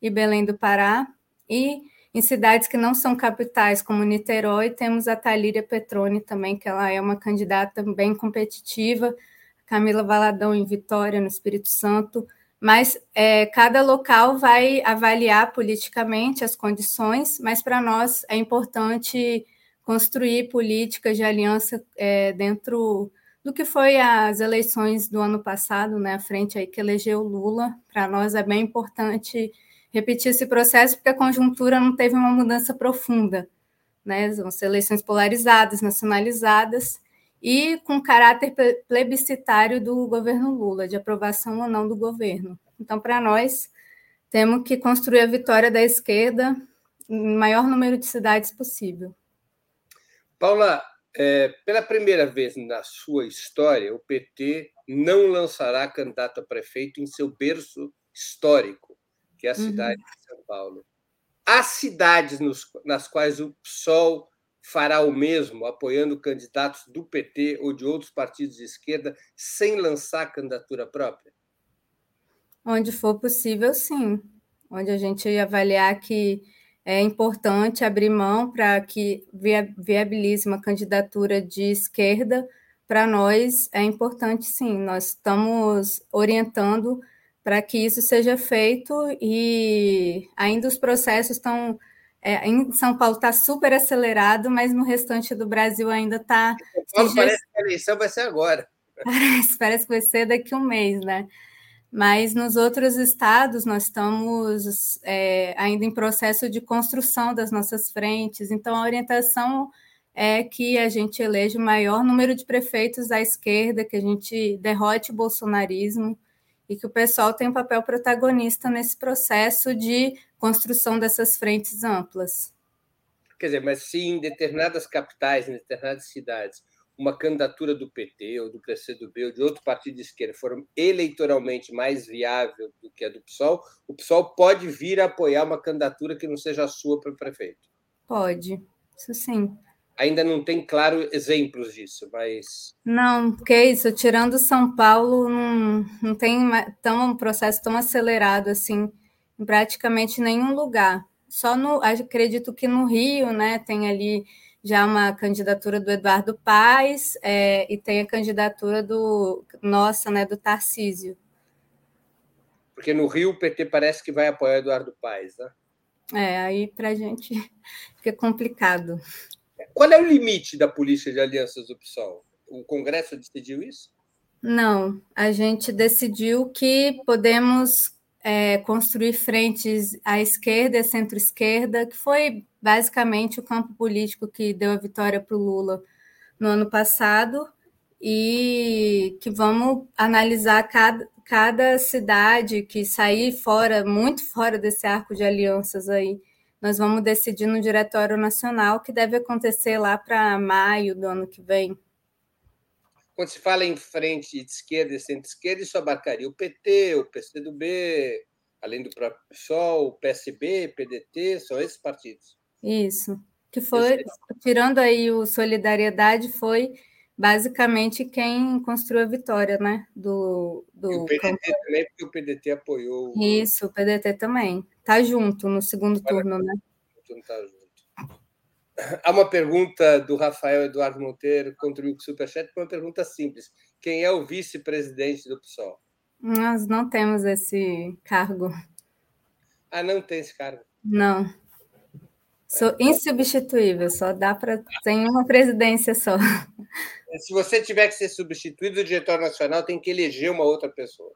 Speaker 2: e Belém do Pará, e em cidades que não são capitais, como Niterói, temos a Talíria Petrone também, que ela é uma candidata bem competitiva, Camila Valadão em Vitória, no Espírito Santo, mas é, cada local vai avaliar politicamente as condições, mas para nós é importante construir políticas de aliança é, dentro do que foi as eleições do ano passado, né, a frente aí que elegeu Lula, para nós é bem importante repetir esse processo, porque a conjuntura não teve uma mudança profunda. Né? São eleições polarizadas, nacionalizadas, e com caráter plebiscitário do governo Lula, de aprovação ou não do governo. Então, para nós, temos que construir a vitória da esquerda em maior número de cidades possível.
Speaker 1: Paula, é, pela primeira vez na sua história, o PT não lançará candidato a prefeito em seu berço histórico que é a cidade uhum. de São Paulo. Há cidades nos, nas quais o PSOL fará o mesmo, apoiando candidatos do PT ou de outros partidos de esquerda, sem lançar candidatura própria?
Speaker 2: Onde for possível, sim. Onde a gente avaliar que é importante abrir mão para que viabilize uma candidatura de esquerda, para nós é importante, sim. Nós estamos orientando para que isso seja feito e ainda os processos estão é, em São Paulo está super acelerado, mas no restante do Brasil ainda está.
Speaker 1: Parece que a eleição vai ser agora.
Speaker 2: Parece, parece que vai ser daqui a um mês, né? Mas nos outros estados nós estamos é, ainda em processo de construção das nossas frentes, então a orientação é que a gente eleja o maior número de prefeitos à esquerda, que a gente derrote o bolsonarismo e que o pessoal tem um papel protagonista nesse processo de construção dessas frentes amplas.
Speaker 1: Quer dizer, mas se em determinadas capitais, em determinadas cidades, uma candidatura do PT ou do PCdoB ou de outro partido de esquerda for eleitoralmente mais viável do que a do PSOL, o PSOL pode vir a apoiar uma candidatura que não seja a sua para prefeito?
Speaker 2: Pode, isso sim
Speaker 1: ainda não tem, claro, exemplos disso, mas.
Speaker 2: Não, porque é isso, tirando São Paulo, não, não tem tão, um processo tão acelerado assim em praticamente nenhum lugar. Só no, acredito que no Rio, né, tem ali já uma candidatura do Eduardo Paes é, e tem a candidatura do nossa, né, do Tarcísio.
Speaker 1: Porque no Rio o PT parece que vai apoiar Eduardo Paes, né?
Speaker 2: É, aí para a gente fica complicado.
Speaker 1: Qual é o limite da política de alianças do PSOL? O Congresso decidiu isso?
Speaker 2: Não, a gente decidiu que podemos é, construir frentes à esquerda e centro-esquerda, que foi basicamente o campo político que deu a vitória para o Lula no ano passado, e que vamos analisar cada, cada cidade que sair fora, muito fora desse arco de alianças aí, nós vamos decidir no Diretório Nacional, que deve acontecer lá para maio do ano que vem.
Speaker 1: Quando se fala em frente de esquerda e centro-esquerda, isso abarcaria o PT, o PCdoB, além do próprio PSOL, o PSB, PDT, são esses partidos.
Speaker 2: Isso. Que foi, tirando aí o Solidariedade, foi basicamente quem construiu a vitória, né? Do, do
Speaker 1: e o PDT campo. também, porque o PDT apoiou.
Speaker 2: Isso, o PDT também. Tá junto no segundo turno, né? Tá junto.
Speaker 1: Há uma pergunta do Rafael Eduardo Monteiro, contribuiu com o Superchat, uma pergunta simples. Quem é o vice-presidente do PSOL?
Speaker 2: Nós não temos esse cargo.
Speaker 1: Ah, não tem esse cargo?
Speaker 2: Não. Sou insubstituível, só dá para. Tem uma presidência só.
Speaker 1: Se você tiver que ser substituído, o diretor nacional tem que eleger uma outra pessoa.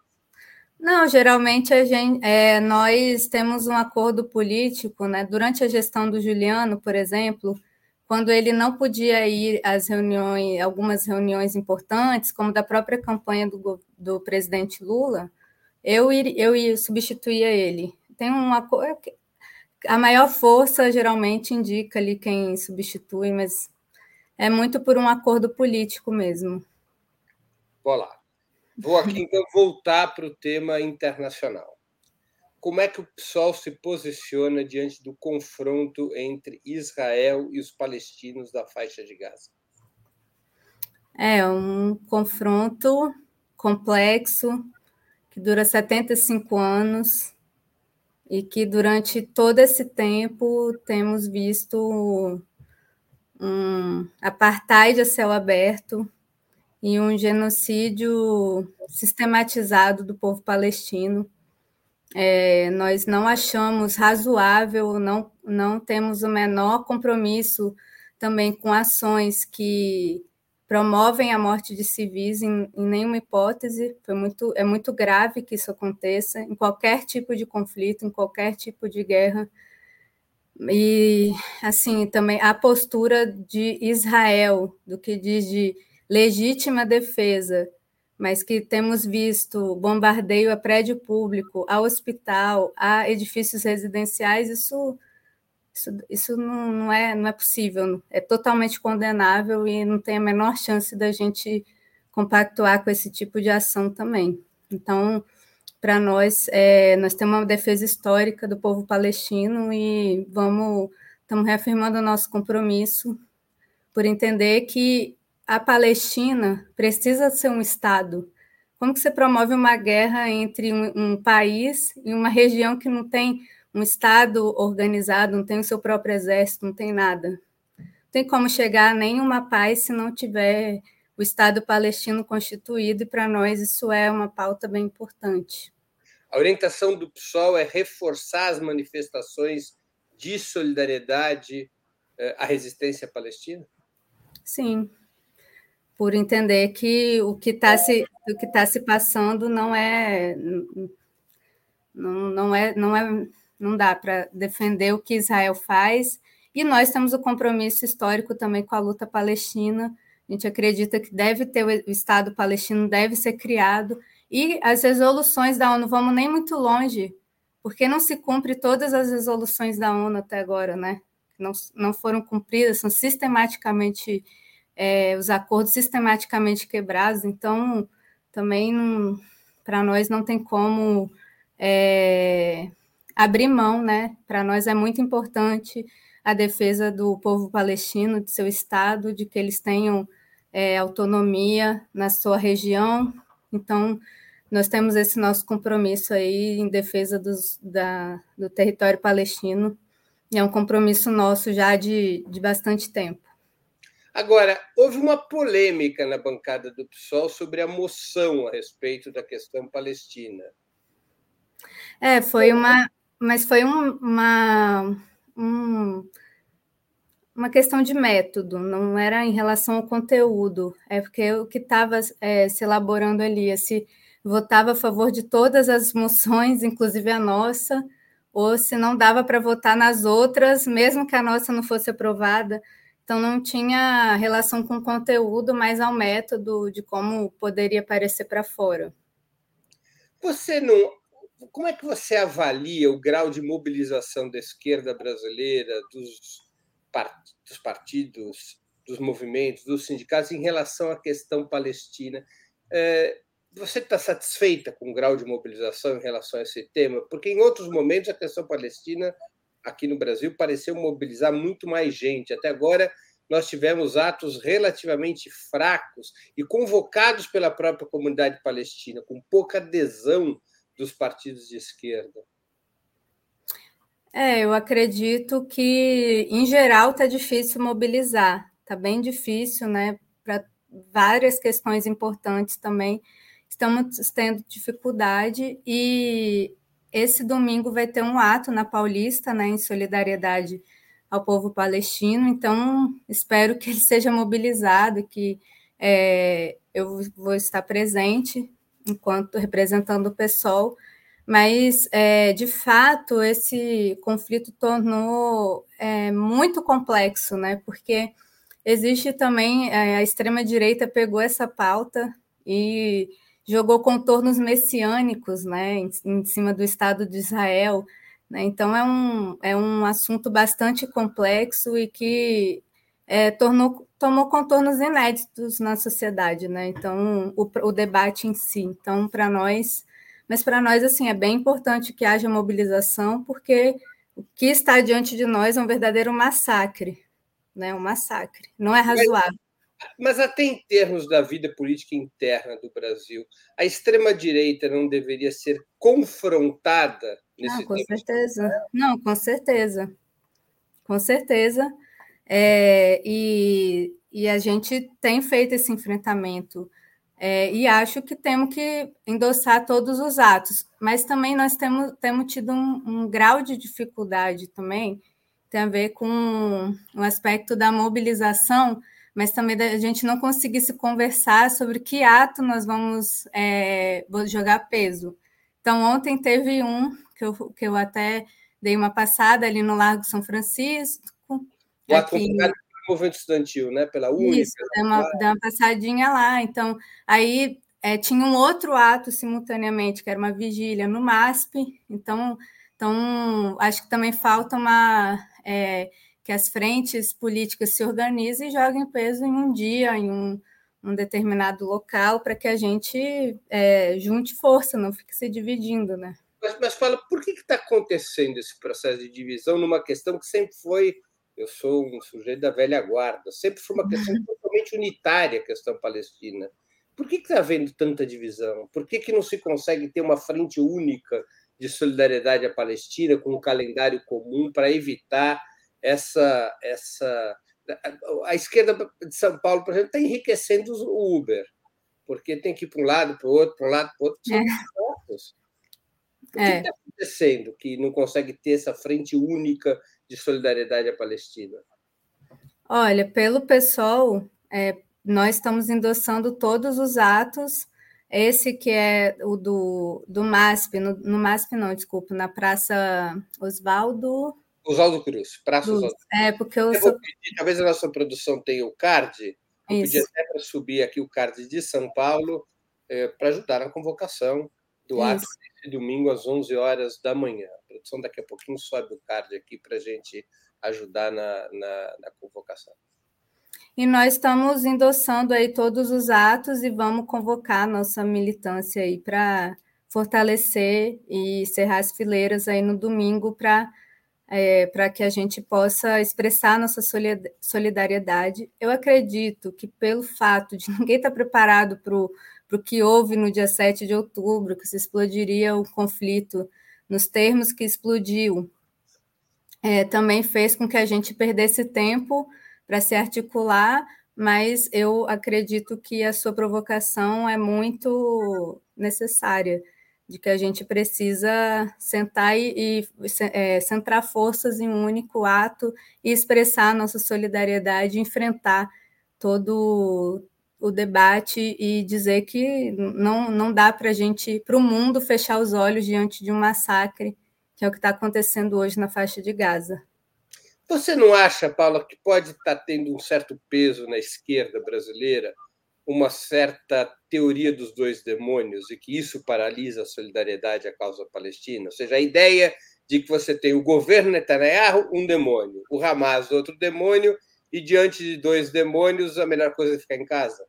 Speaker 2: Não, geralmente a gente, é, nós temos um acordo político, né? Durante a gestão do Juliano, por exemplo, quando ele não podia ir às reuniões, algumas reuniões importantes, como da própria campanha do, do presidente Lula, eu, ir, eu substituía ele. Tem um acordo. A maior força geralmente indica ali quem substitui, mas é muito por um acordo político mesmo.
Speaker 1: Vou lá. Vou aqui então voltar para o tema internacional. Como é que o PSOL se posiciona diante do confronto entre Israel e os palestinos da faixa de Gaza?
Speaker 2: É um confronto complexo que dura 75 anos e que durante todo esse tempo temos visto um apartheid a céu aberto e um genocídio sistematizado do povo palestino. É, nós não achamos razoável, não, não temos o menor compromisso também com ações que promovem a morte de civis em, em nenhuma hipótese. Foi muito, é muito grave que isso aconteça em qualquer tipo de conflito, em qualquer tipo de guerra. E, assim, também a postura de Israel, do que diz de legítima defesa, mas que temos visto bombardeio a prédio público, a hospital, a edifícios residenciais, isso, isso, isso não, não, é, não é possível, é totalmente condenável e não tem a menor chance da gente compactuar com esse tipo de ação também. Então, para nós, é, nós temos uma defesa histórica do povo palestino e vamos, estamos reafirmando o nosso compromisso por entender que a Palestina precisa ser um Estado. Como que você promove uma guerra entre um, um, país e uma região que não tem um Estado organizado, não tem o seu próprio exército, não tem nada? Não tem como chegar a nenhuma paz se não tiver o Estado palestino constituído, e para nós isso é uma pauta bem importante.
Speaker 1: A orientação do PSOL é reforçar as manifestações de solidariedade eh, à resistência palestina?
Speaker 2: Sim, por entender que o que está se, o que tá se passando não é não, não é não é não dá para defender o que Israel faz. E nós temos o compromisso histórico também com a luta palestina. A gente acredita que deve ter o Estado palestino deve ser criado. E as resoluções da ONU vamos nem muito longe porque não se cumpre todas as resoluções da ONU até agora né? Não, não foram cumpridas são sistematicamente é, os acordos sistematicamente quebrados, então também para nós não tem como é, abrir mão, né? Para nós é muito importante a defesa do povo palestino, de seu Estado, de que eles tenham é, autonomia na sua região. Então, nós temos esse nosso compromisso aí em defesa dos, da, do território palestino, e é um compromisso nosso já de, de bastante tempo.
Speaker 1: Agora, houve uma polêmica na bancada do PSOL sobre a moção a respeito da questão palestina.
Speaker 2: É, foi uma. Mas foi um, uma. Um, uma questão de método, não era em relação ao conteúdo, é porque o que estava é, se elaborando ali, é se votava a favor de todas as moções, inclusive a nossa, ou se não dava para votar nas outras, mesmo que a nossa não fosse aprovada. Então, não tinha relação com o conteúdo, mas ao método de como poderia aparecer para fora.
Speaker 1: Você não. Como é que você avalia o grau de mobilização da esquerda brasileira, dos, dos partidos, dos movimentos, dos sindicatos em relação à questão palestina? É, você está satisfeita com o grau de mobilização em relação a esse tema? Porque em outros momentos a questão palestina aqui no Brasil pareceu mobilizar muito mais gente. Até agora, nós tivemos atos relativamente fracos e convocados pela própria comunidade palestina, com pouca adesão dos partidos de esquerda.
Speaker 2: É, eu acredito que, em geral, está difícil mobilizar, está bem difícil, né? Para várias questões importantes também, estamos tendo dificuldade e esse domingo vai ter um ato na Paulista, né, em solidariedade ao povo palestino. Então, espero que ele seja mobilizado, que é, eu vou estar presente enquanto representando o PSOL, mas, é, de fato, esse conflito tornou é, muito complexo, né? Porque existe também, é, a extrema-direita pegou essa pauta e jogou contornos messiânicos né, em, em cima do Estado de Israel. Né? Então, é um, é um assunto bastante complexo e que é, tornou, tomou contornos inéditos na sociedade. Né? Então, o, o debate em si. Então, para nós mas para nós, assim, é bem importante que haja mobilização, porque o que está diante de nós é um verdadeiro massacre, né? Um massacre. Não é razoável.
Speaker 1: Mas, até em termos da vida política interna do Brasil, a extrema-direita não deveria ser confrontada nesse
Speaker 2: Não, com certeza. Não, com certeza. Com certeza. É, e, e a gente tem feito esse enfrentamento é, e acho que temos que endossar todos os atos, mas também nós temos, temos tido um, um grau de dificuldade também, tem a ver com o um aspecto da mobilização, mas também da gente não conseguir se conversar sobre que ato nós vamos é, jogar peso. Então, ontem teve um que eu, que eu até dei uma passada ali no Largo São Francisco.
Speaker 1: O aqui, movimento estudantil, né? Pela UNE.
Speaker 2: Isso, uma, uma passadinha lá. Então, aí é, tinha um outro ato simultaneamente, que era uma vigília no MASP. Então, então acho que também falta uma. É, que as frentes políticas se organizem e joguem peso em um dia, em um, um determinado local, para que a gente é, junte força, não fique se dividindo, né?
Speaker 1: Mas, mas fala, por que está acontecendo esse processo de divisão numa questão que sempre foi eu sou um sujeito da velha guarda. Sempre foi uma questão totalmente unitária a questão palestina. Por que está havendo tanta divisão? Por que, que não se consegue ter uma frente única de solidariedade à Palestina, com um calendário comum, para evitar essa. essa... A esquerda de São Paulo, por exemplo, está enriquecendo o Uber, porque tem que ir para um lado, para o outro, para um lado, para o outro. São é. O que está é. acontecendo que não consegue ter essa frente única de solidariedade à Palestina?
Speaker 2: Olha, pelo pessoal, é, nós estamos endossando todos os atos. Esse que é o do, do MASP, no, no MASP não, desculpa, na Praça Oswaldo.
Speaker 1: Oswaldo Cruz, Praça Cruz. Oswaldo
Speaker 2: É, porque eu, eu sou...
Speaker 1: pedir, talvez a nossa produção tenha o card, eu pedi até para subir aqui o card de São Paulo é, para ajudar na convocação do ato de domingo às 11 horas da manhã. A produção daqui a pouquinho sobe o card aqui para a gente ajudar na, na, na, convocação.
Speaker 2: E nós estamos endossando aí todos os atos e vamos convocar nossa militância aí para fortalecer e cerrar as fileiras aí no domingo para é, para que a gente possa expressar nossa solidariedade. Eu acredito que pelo fato de ninguém estar tá preparado para o que houve no dia 7 de outubro, que se explodiria o conflito nos termos que explodiu, é, também fez com que a gente perdesse tempo para se articular, mas eu acredito que a sua provocação é muito necessária, de que a gente precisa sentar e, e é, centrar forças em um único ato e expressar nossa solidariedade, enfrentar todo o debate e dizer que não, não dá para a gente, para o mundo, fechar os olhos diante de um massacre, que é o que está acontecendo hoje na faixa de Gaza.
Speaker 1: Você não acha, Paula, que pode estar tá tendo um certo peso na esquerda brasileira, uma certa teoria dos dois demônios, e que isso paralisa a solidariedade à causa palestina? Ou seja, a ideia de que você tem o governo Netanyahu, um demônio, o Hamas, outro demônio, e diante de dois demônios, a melhor coisa é ficar em casa.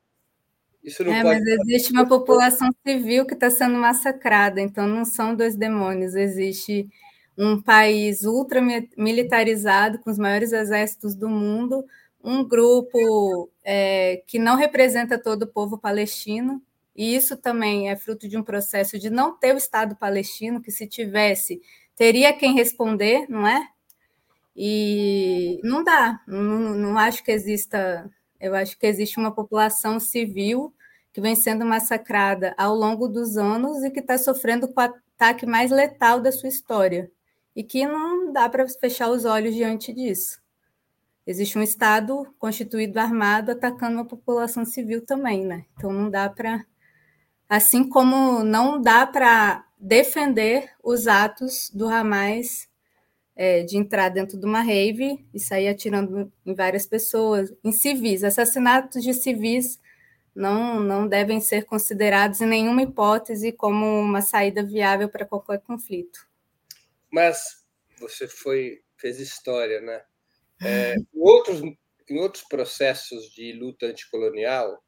Speaker 2: Isso não é, pode... mas existe uma população civil que está sendo massacrada, então não são dois demônios, existe um país ultra militarizado, com os maiores exércitos do mundo, um grupo é, que não representa todo o povo palestino, e isso também é fruto de um processo de não ter o Estado palestino, que se tivesse, teria quem responder, não é? E não dá, não, não acho que exista. Eu acho que existe uma população civil que vem sendo massacrada ao longo dos anos e que está sofrendo com o ataque mais letal da sua história. E que não dá para fechar os olhos diante disso. Existe um Estado constituído armado atacando uma população civil também, né? Então não dá para assim como não dá para defender os atos do Hamas é, de entrar dentro de uma rave e sair atirando em várias pessoas, em civis. Assassinatos de civis não, não devem ser considerados em nenhuma hipótese como uma saída viável para qualquer conflito.
Speaker 1: Mas você foi fez história, né? É, em, outros, em outros processos de luta anticolonial,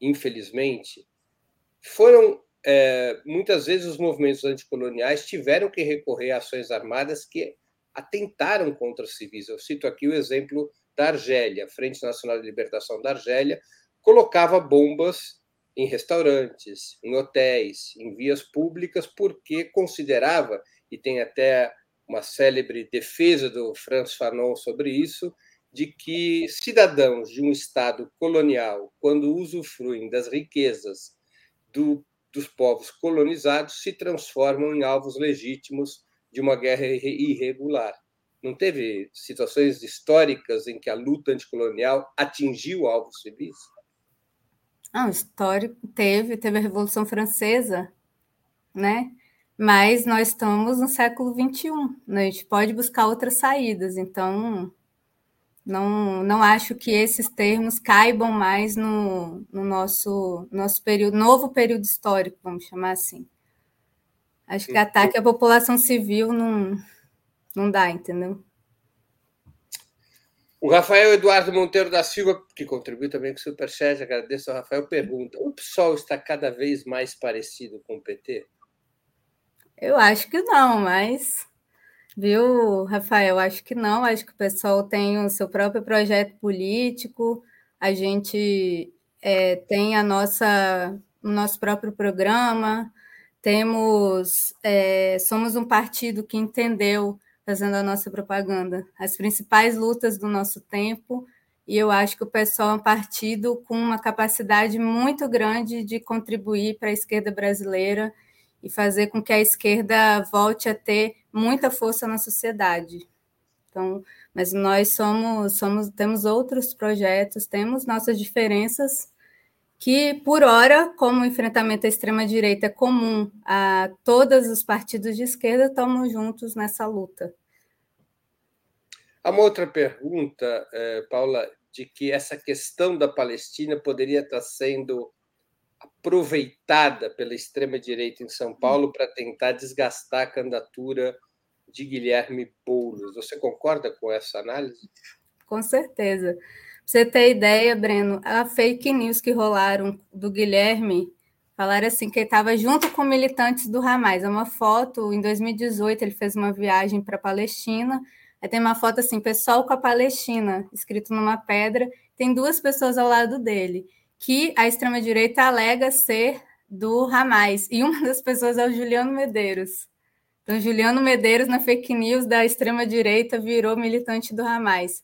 Speaker 1: infelizmente, foram é, muitas vezes os movimentos anticoloniais tiveram que recorrer a ações armadas que atentaram contra os civis. Eu cito aqui o exemplo da Argélia, Frente Nacional de Libertação da Argélia colocava bombas em restaurantes, em hotéis, em vias públicas, porque considerava, e tem até uma célebre defesa do Franz Fanon sobre isso, de que cidadãos de um Estado colonial, quando usufruem das riquezas do, dos povos colonizados, se transformam em alvos legítimos de uma guerra irregular. Não teve situações históricas em que a luta anticolonial atingiu alvos civis?
Speaker 2: Ah, histórico teve, teve a Revolução Francesa, né? Mas nós estamos no século XXI, né? a gente pode buscar outras saídas, então não, não acho que esses termos caibam mais no, no nosso, nosso período, novo período histórico, vamos chamar assim. Acho que ataque à população civil não, não dá, entendeu?
Speaker 1: O Rafael Eduardo Monteiro da Silva, que contribuiu também com o Superchat, agradeço ao Rafael, pergunta: o PSOL está cada vez mais parecido com o PT?
Speaker 2: Eu acho que não, mas Viu, Rafael? Acho que não. Acho que o pessoal tem o seu próprio projeto político. A gente é, tem a nossa, o nosso próprio programa. Temos, é, somos um partido que entendeu, fazendo a nossa propaganda, as principais lutas do nosso tempo. E eu acho que o pessoal é um partido com uma capacidade muito grande de contribuir para a esquerda brasileira e fazer com que a esquerda volte a ter muita força na sociedade. Então, mas nós somos, somos temos outros projetos, temos nossas diferenças que, por hora, como o enfrentamento à extrema-direita é comum a todos os partidos de esquerda, estamos juntos nessa luta.
Speaker 1: Há uma outra pergunta, eh, Paula, de que essa questão da Palestina poderia estar sendo aproveitada pela extrema-direita em São Paulo para tentar desgastar a candidatura de Guilherme Boulos. Você concorda com essa análise?
Speaker 2: Com certeza. Pra você ter ideia, Breno, a fake news que rolaram do Guilherme falaram assim que ele estava junto com militantes do Hamas. É uma foto, em 2018 ele fez uma viagem para a Palestina. Aí tem uma foto assim, pessoal com a Palestina, escrito numa pedra. Tem duas pessoas ao lado dele que a extrema-direita alega ser do Hamas. E uma das pessoas é o Juliano Medeiros. Então, Juliano Medeiros, na fake news da extrema-direita, virou militante do Hamas.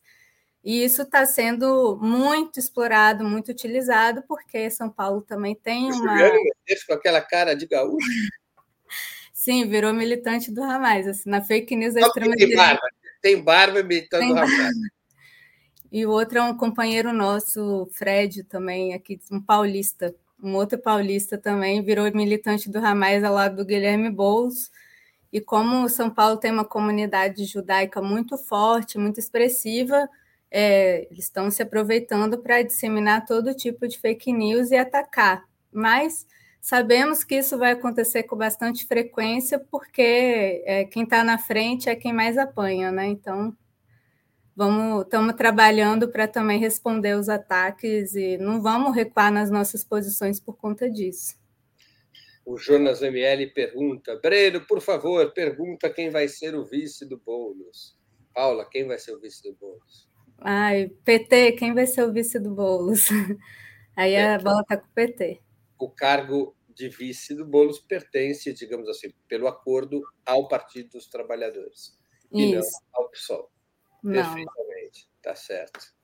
Speaker 2: E isso está sendo muito explorado, muito utilizado, porque São Paulo também tem uma.
Speaker 1: Juliano Medeiros com aquela cara de gaúcho.
Speaker 2: Sim, virou militante do Hamas. Assim, na fake news da extrema-direita.
Speaker 1: Tem barba, tem barba militante do Hamas.
Speaker 2: E o outro é um companheiro nosso, Fred, também, aqui, um paulista. Um outro paulista também virou militante do Ramais ao lado do Guilherme Boulos. E como São Paulo tem uma comunidade judaica muito forte, muito expressiva, é, eles estão se aproveitando para disseminar todo tipo de fake news e atacar. Mas sabemos que isso vai acontecer com bastante frequência, porque é, quem está na frente é quem mais apanha, né? Então, Vamos, estamos trabalhando para também responder os ataques e não vamos recuar nas nossas posições por conta disso.
Speaker 1: O Jonas ML pergunta: Breno, por favor, pergunta quem vai ser o vice do Boulos. Paula, quem vai ser o vice do Boulos?
Speaker 2: Ai, PT, quem vai ser o vice do Boulos? Aí a bola está com o PT.
Speaker 1: O cargo de vice do Boulos pertence, digamos assim, pelo acordo ao Partido dos Trabalhadores Isso. e não ao PSOL. Perfeitamente, tá certo.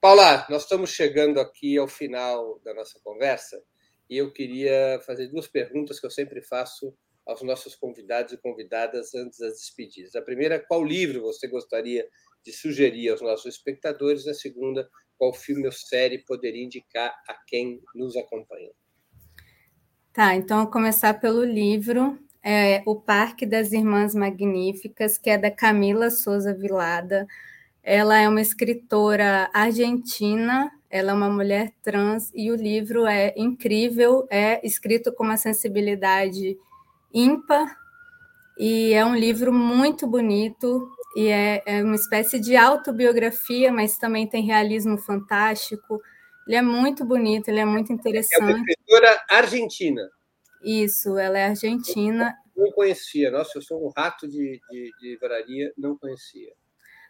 Speaker 1: Paula, nós estamos chegando aqui ao final da nossa conversa e eu queria fazer duas perguntas que eu sempre faço aos nossos convidados e convidadas antes das despedidas. A primeira, qual livro você gostaria de sugerir aos nossos espectadores? A segunda, qual filme ou série poderia indicar a quem nos acompanha?
Speaker 2: Tá, então vou começar pelo livro é, O Parque das Irmãs Magníficas, que é da Camila Souza Vilada. Ela é uma escritora argentina, ela é uma mulher trans e o livro é incrível, é escrito com uma sensibilidade ímpar e é um livro muito bonito e é, é uma espécie de autobiografia, mas também tem realismo fantástico. Ele é muito bonito, ele é muito interessante. É uma
Speaker 1: escritora argentina.
Speaker 2: Isso, ela é argentina.
Speaker 1: Não conhecia. Nossa, eu sou um rato de, de, de livraria, não conhecia.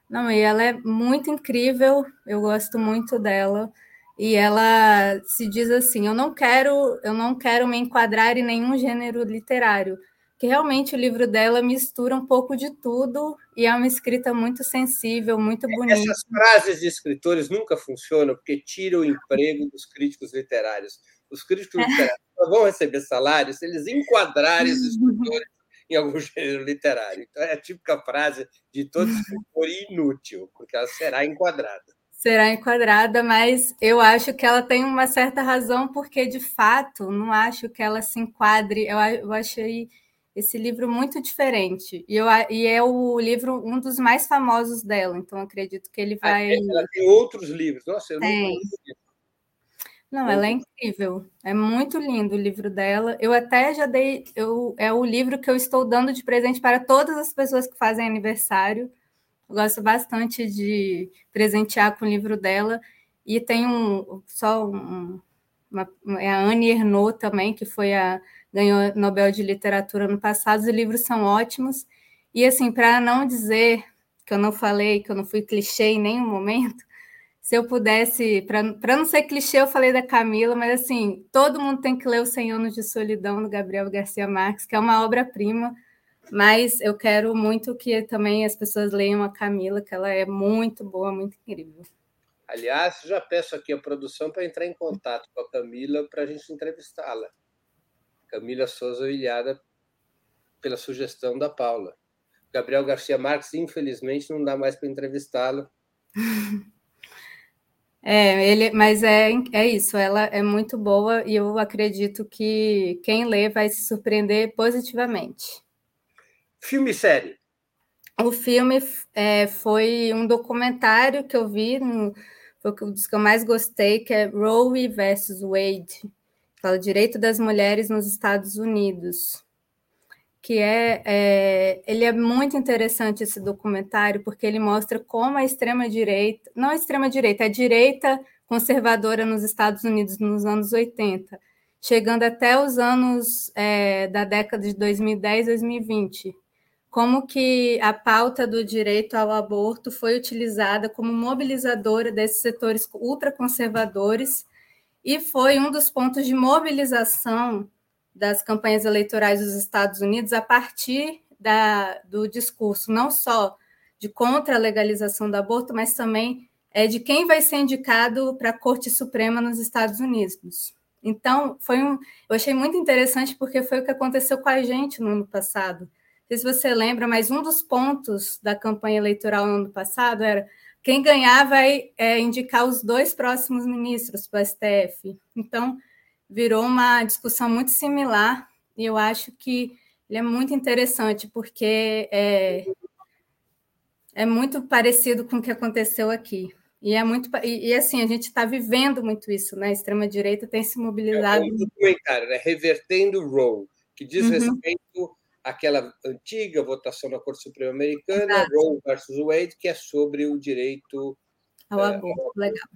Speaker 2: Não, e ela é muito incrível, eu gosto muito dela. E ela se diz assim: eu não quero, eu não quero me enquadrar em nenhum gênero literário, que realmente o livro dela mistura um pouco de tudo e é uma escrita muito sensível, muito bonita.
Speaker 1: Essas frases de escritores nunca funcionam porque tiram o emprego dos críticos literários. Os críticos literários só vão receber salário se eles enquadrarem os escritores em algum gênero literário. Então, é a típica frase de todo escritor inútil, porque ela será enquadrada.
Speaker 2: Será enquadrada, mas eu acho que ela tem uma certa razão, porque, de fato, não acho que ela se enquadre. Eu, eu achei esse livro muito diferente. E, eu, e é o livro, um dos mais famosos dela, então acredito que ele vai.
Speaker 1: Ela tem outros livros. Nossa, eu tem. não.
Speaker 2: Não, ela é incrível. É muito lindo o livro dela. Eu até já dei. Eu, é o livro que eu estou dando de presente para todas as pessoas que fazem aniversário. Eu gosto bastante de presentear com o livro dela. E tem um só um, uma, é a Anne Ernaux também, que foi a ganhou Nobel de Literatura no passado. Os livros são ótimos. E assim, para não dizer que eu não falei, que eu não fui clichê em nenhum momento, se eu pudesse, para não ser clichê, eu falei da Camila, mas assim, todo mundo tem que ler Os 100 Anos de Solidão, do Gabriel Garcia Marques, que é uma obra-prima, mas eu quero muito que também as pessoas leiam a Camila, que ela é muito boa, muito incrível.
Speaker 1: Aliás, já peço aqui a produção para entrar em contato com a Camila para a gente entrevistá-la. Camila Souza Ilhada, pela sugestão da Paula. Gabriel Garcia Marques, infelizmente, não dá mais para entrevistá-lo.
Speaker 2: É, ele, mas é, é isso, ela é muito boa e eu acredito que quem lê vai se surpreender positivamente.
Speaker 1: Filme e série?
Speaker 2: O filme é, foi um documentário que eu vi, no, foi um dos que eu mais gostei, que é Roe versus Wade, fala direito das mulheres nos Estados Unidos que é, é, ele é muito interessante esse documentário porque ele mostra como a extrema direita, não a extrema direita, a direita conservadora nos Estados Unidos nos anos 80, chegando até os anos é, da década de 2010, 2020, como que a pauta do direito ao aborto foi utilizada como mobilizadora desses setores ultraconservadores e foi um dos pontos de mobilização das campanhas eleitorais dos Estados Unidos a partir da, do discurso não só de contra a legalização do aborto, mas também é, de quem vai ser indicado para a Corte Suprema nos Estados Unidos. Então, foi um, eu achei muito interessante porque foi o que aconteceu com a gente no ano passado. Não sei se você lembra, mas um dos pontos da campanha eleitoral no ano passado era quem ganhar vai é, indicar os dois próximos ministros para o STF. Então, virou uma discussão muito similar e eu acho que ele é muito interessante porque é, é muito parecido com o que aconteceu aqui. E é muito e, e assim a gente está vivendo muito isso, né? A extrema direita tem se mobilizado. É
Speaker 1: um documentário, né? Revertendo Roe, que diz uhum. respeito àquela antiga votação na Corte Suprema Americana, Exato. Roe versus Wade, que é sobre o direito
Speaker 2: ao é, aborto. Legal.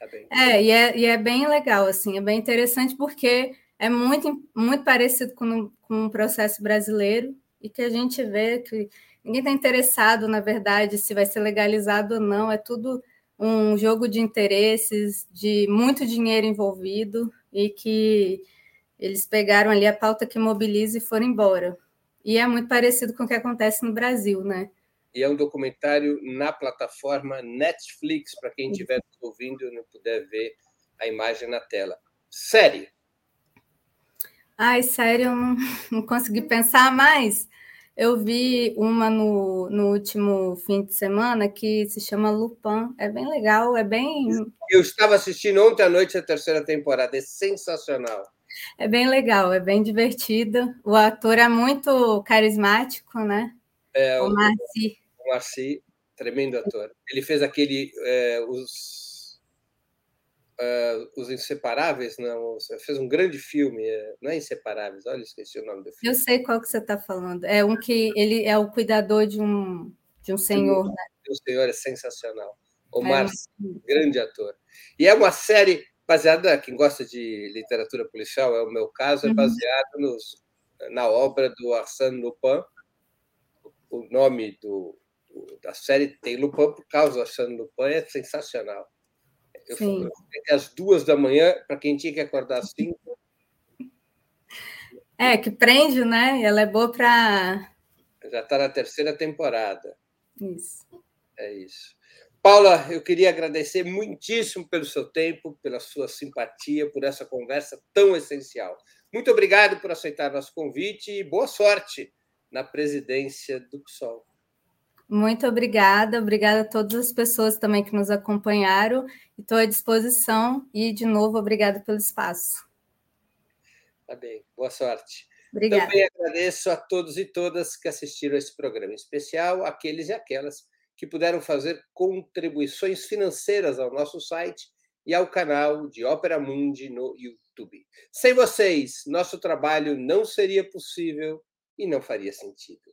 Speaker 2: Tá é, e é, e é bem legal, assim, é bem interessante porque é muito, muito parecido com, com o processo brasileiro e que a gente vê que ninguém está interessado, na verdade, se vai ser legalizado ou não, é tudo um jogo de interesses, de muito dinheiro envolvido e que eles pegaram ali a pauta que mobiliza e foram embora. E é muito parecido com o que acontece no Brasil, né?
Speaker 1: E é um documentário na plataforma Netflix, para quem estiver ouvindo e não puder ver a imagem na tela. Série.
Speaker 2: Ai, sério, eu não, não consegui pensar mais. Eu vi uma no, no último fim de semana que se chama Lupin. É bem legal, é bem.
Speaker 1: Eu estava assistindo ontem à noite a terceira temporada, é sensacional.
Speaker 2: É bem legal, é bem divertido. O ator é muito carismático, né?
Speaker 1: É, o, o Marci. Marci, tremendo ator. Ele fez aquele. É, os, uh, os Inseparáveis, não. Fez um grande filme, é, não é Inseparáveis, olha, esqueci o nome do filme.
Speaker 2: Eu sei qual que você está falando. É um que ele é o cuidador de um, de um senhor. Né?
Speaker 1: O senhor é sensacional. O é, grande ator. E é uma série baseada, quem gosta de literatura policial, é o meu caso, é uhum. baseado nos, na obra do Arsène Lupin. O nome do, da série tem Lupin por causa do Arsène Lupin, é sensacional. Eu fui às duas da manhã, para quem tinha que acordar às cinco.
Speaker 2: É, que prende, né? Ela é boa para.
Speaker 1: Já está na terceira temporada.
Speaker 2: Isso.
Speaker 1: É isso. Paula, eu queria agradecer muitíssimo pelo seu tempo, pela sua simpatia, por essa conversa tão essencial. Muito obrigado por aceitar nosso convite e boa sorte na presidência do PSOL.
Speaker 2: Muito obrigada, obrigada a todas as pessoas também que nos acompanharam. Estou à disposição e, de novo, obrigada pelo espaço.
Speaker 1: Tá bem, boa sorte.
Speaker 2: Obrigada.
Speaker 1: Também agradeço a todos e todas que assistiram a esse programa, em especial aqueles e aquelas que puderam fazer contribuições financeiras ao nosso site e ao canal de Ópera Mundi no YouTube. Sem vocês, nosso trabalho não seria possível e não faria sentido.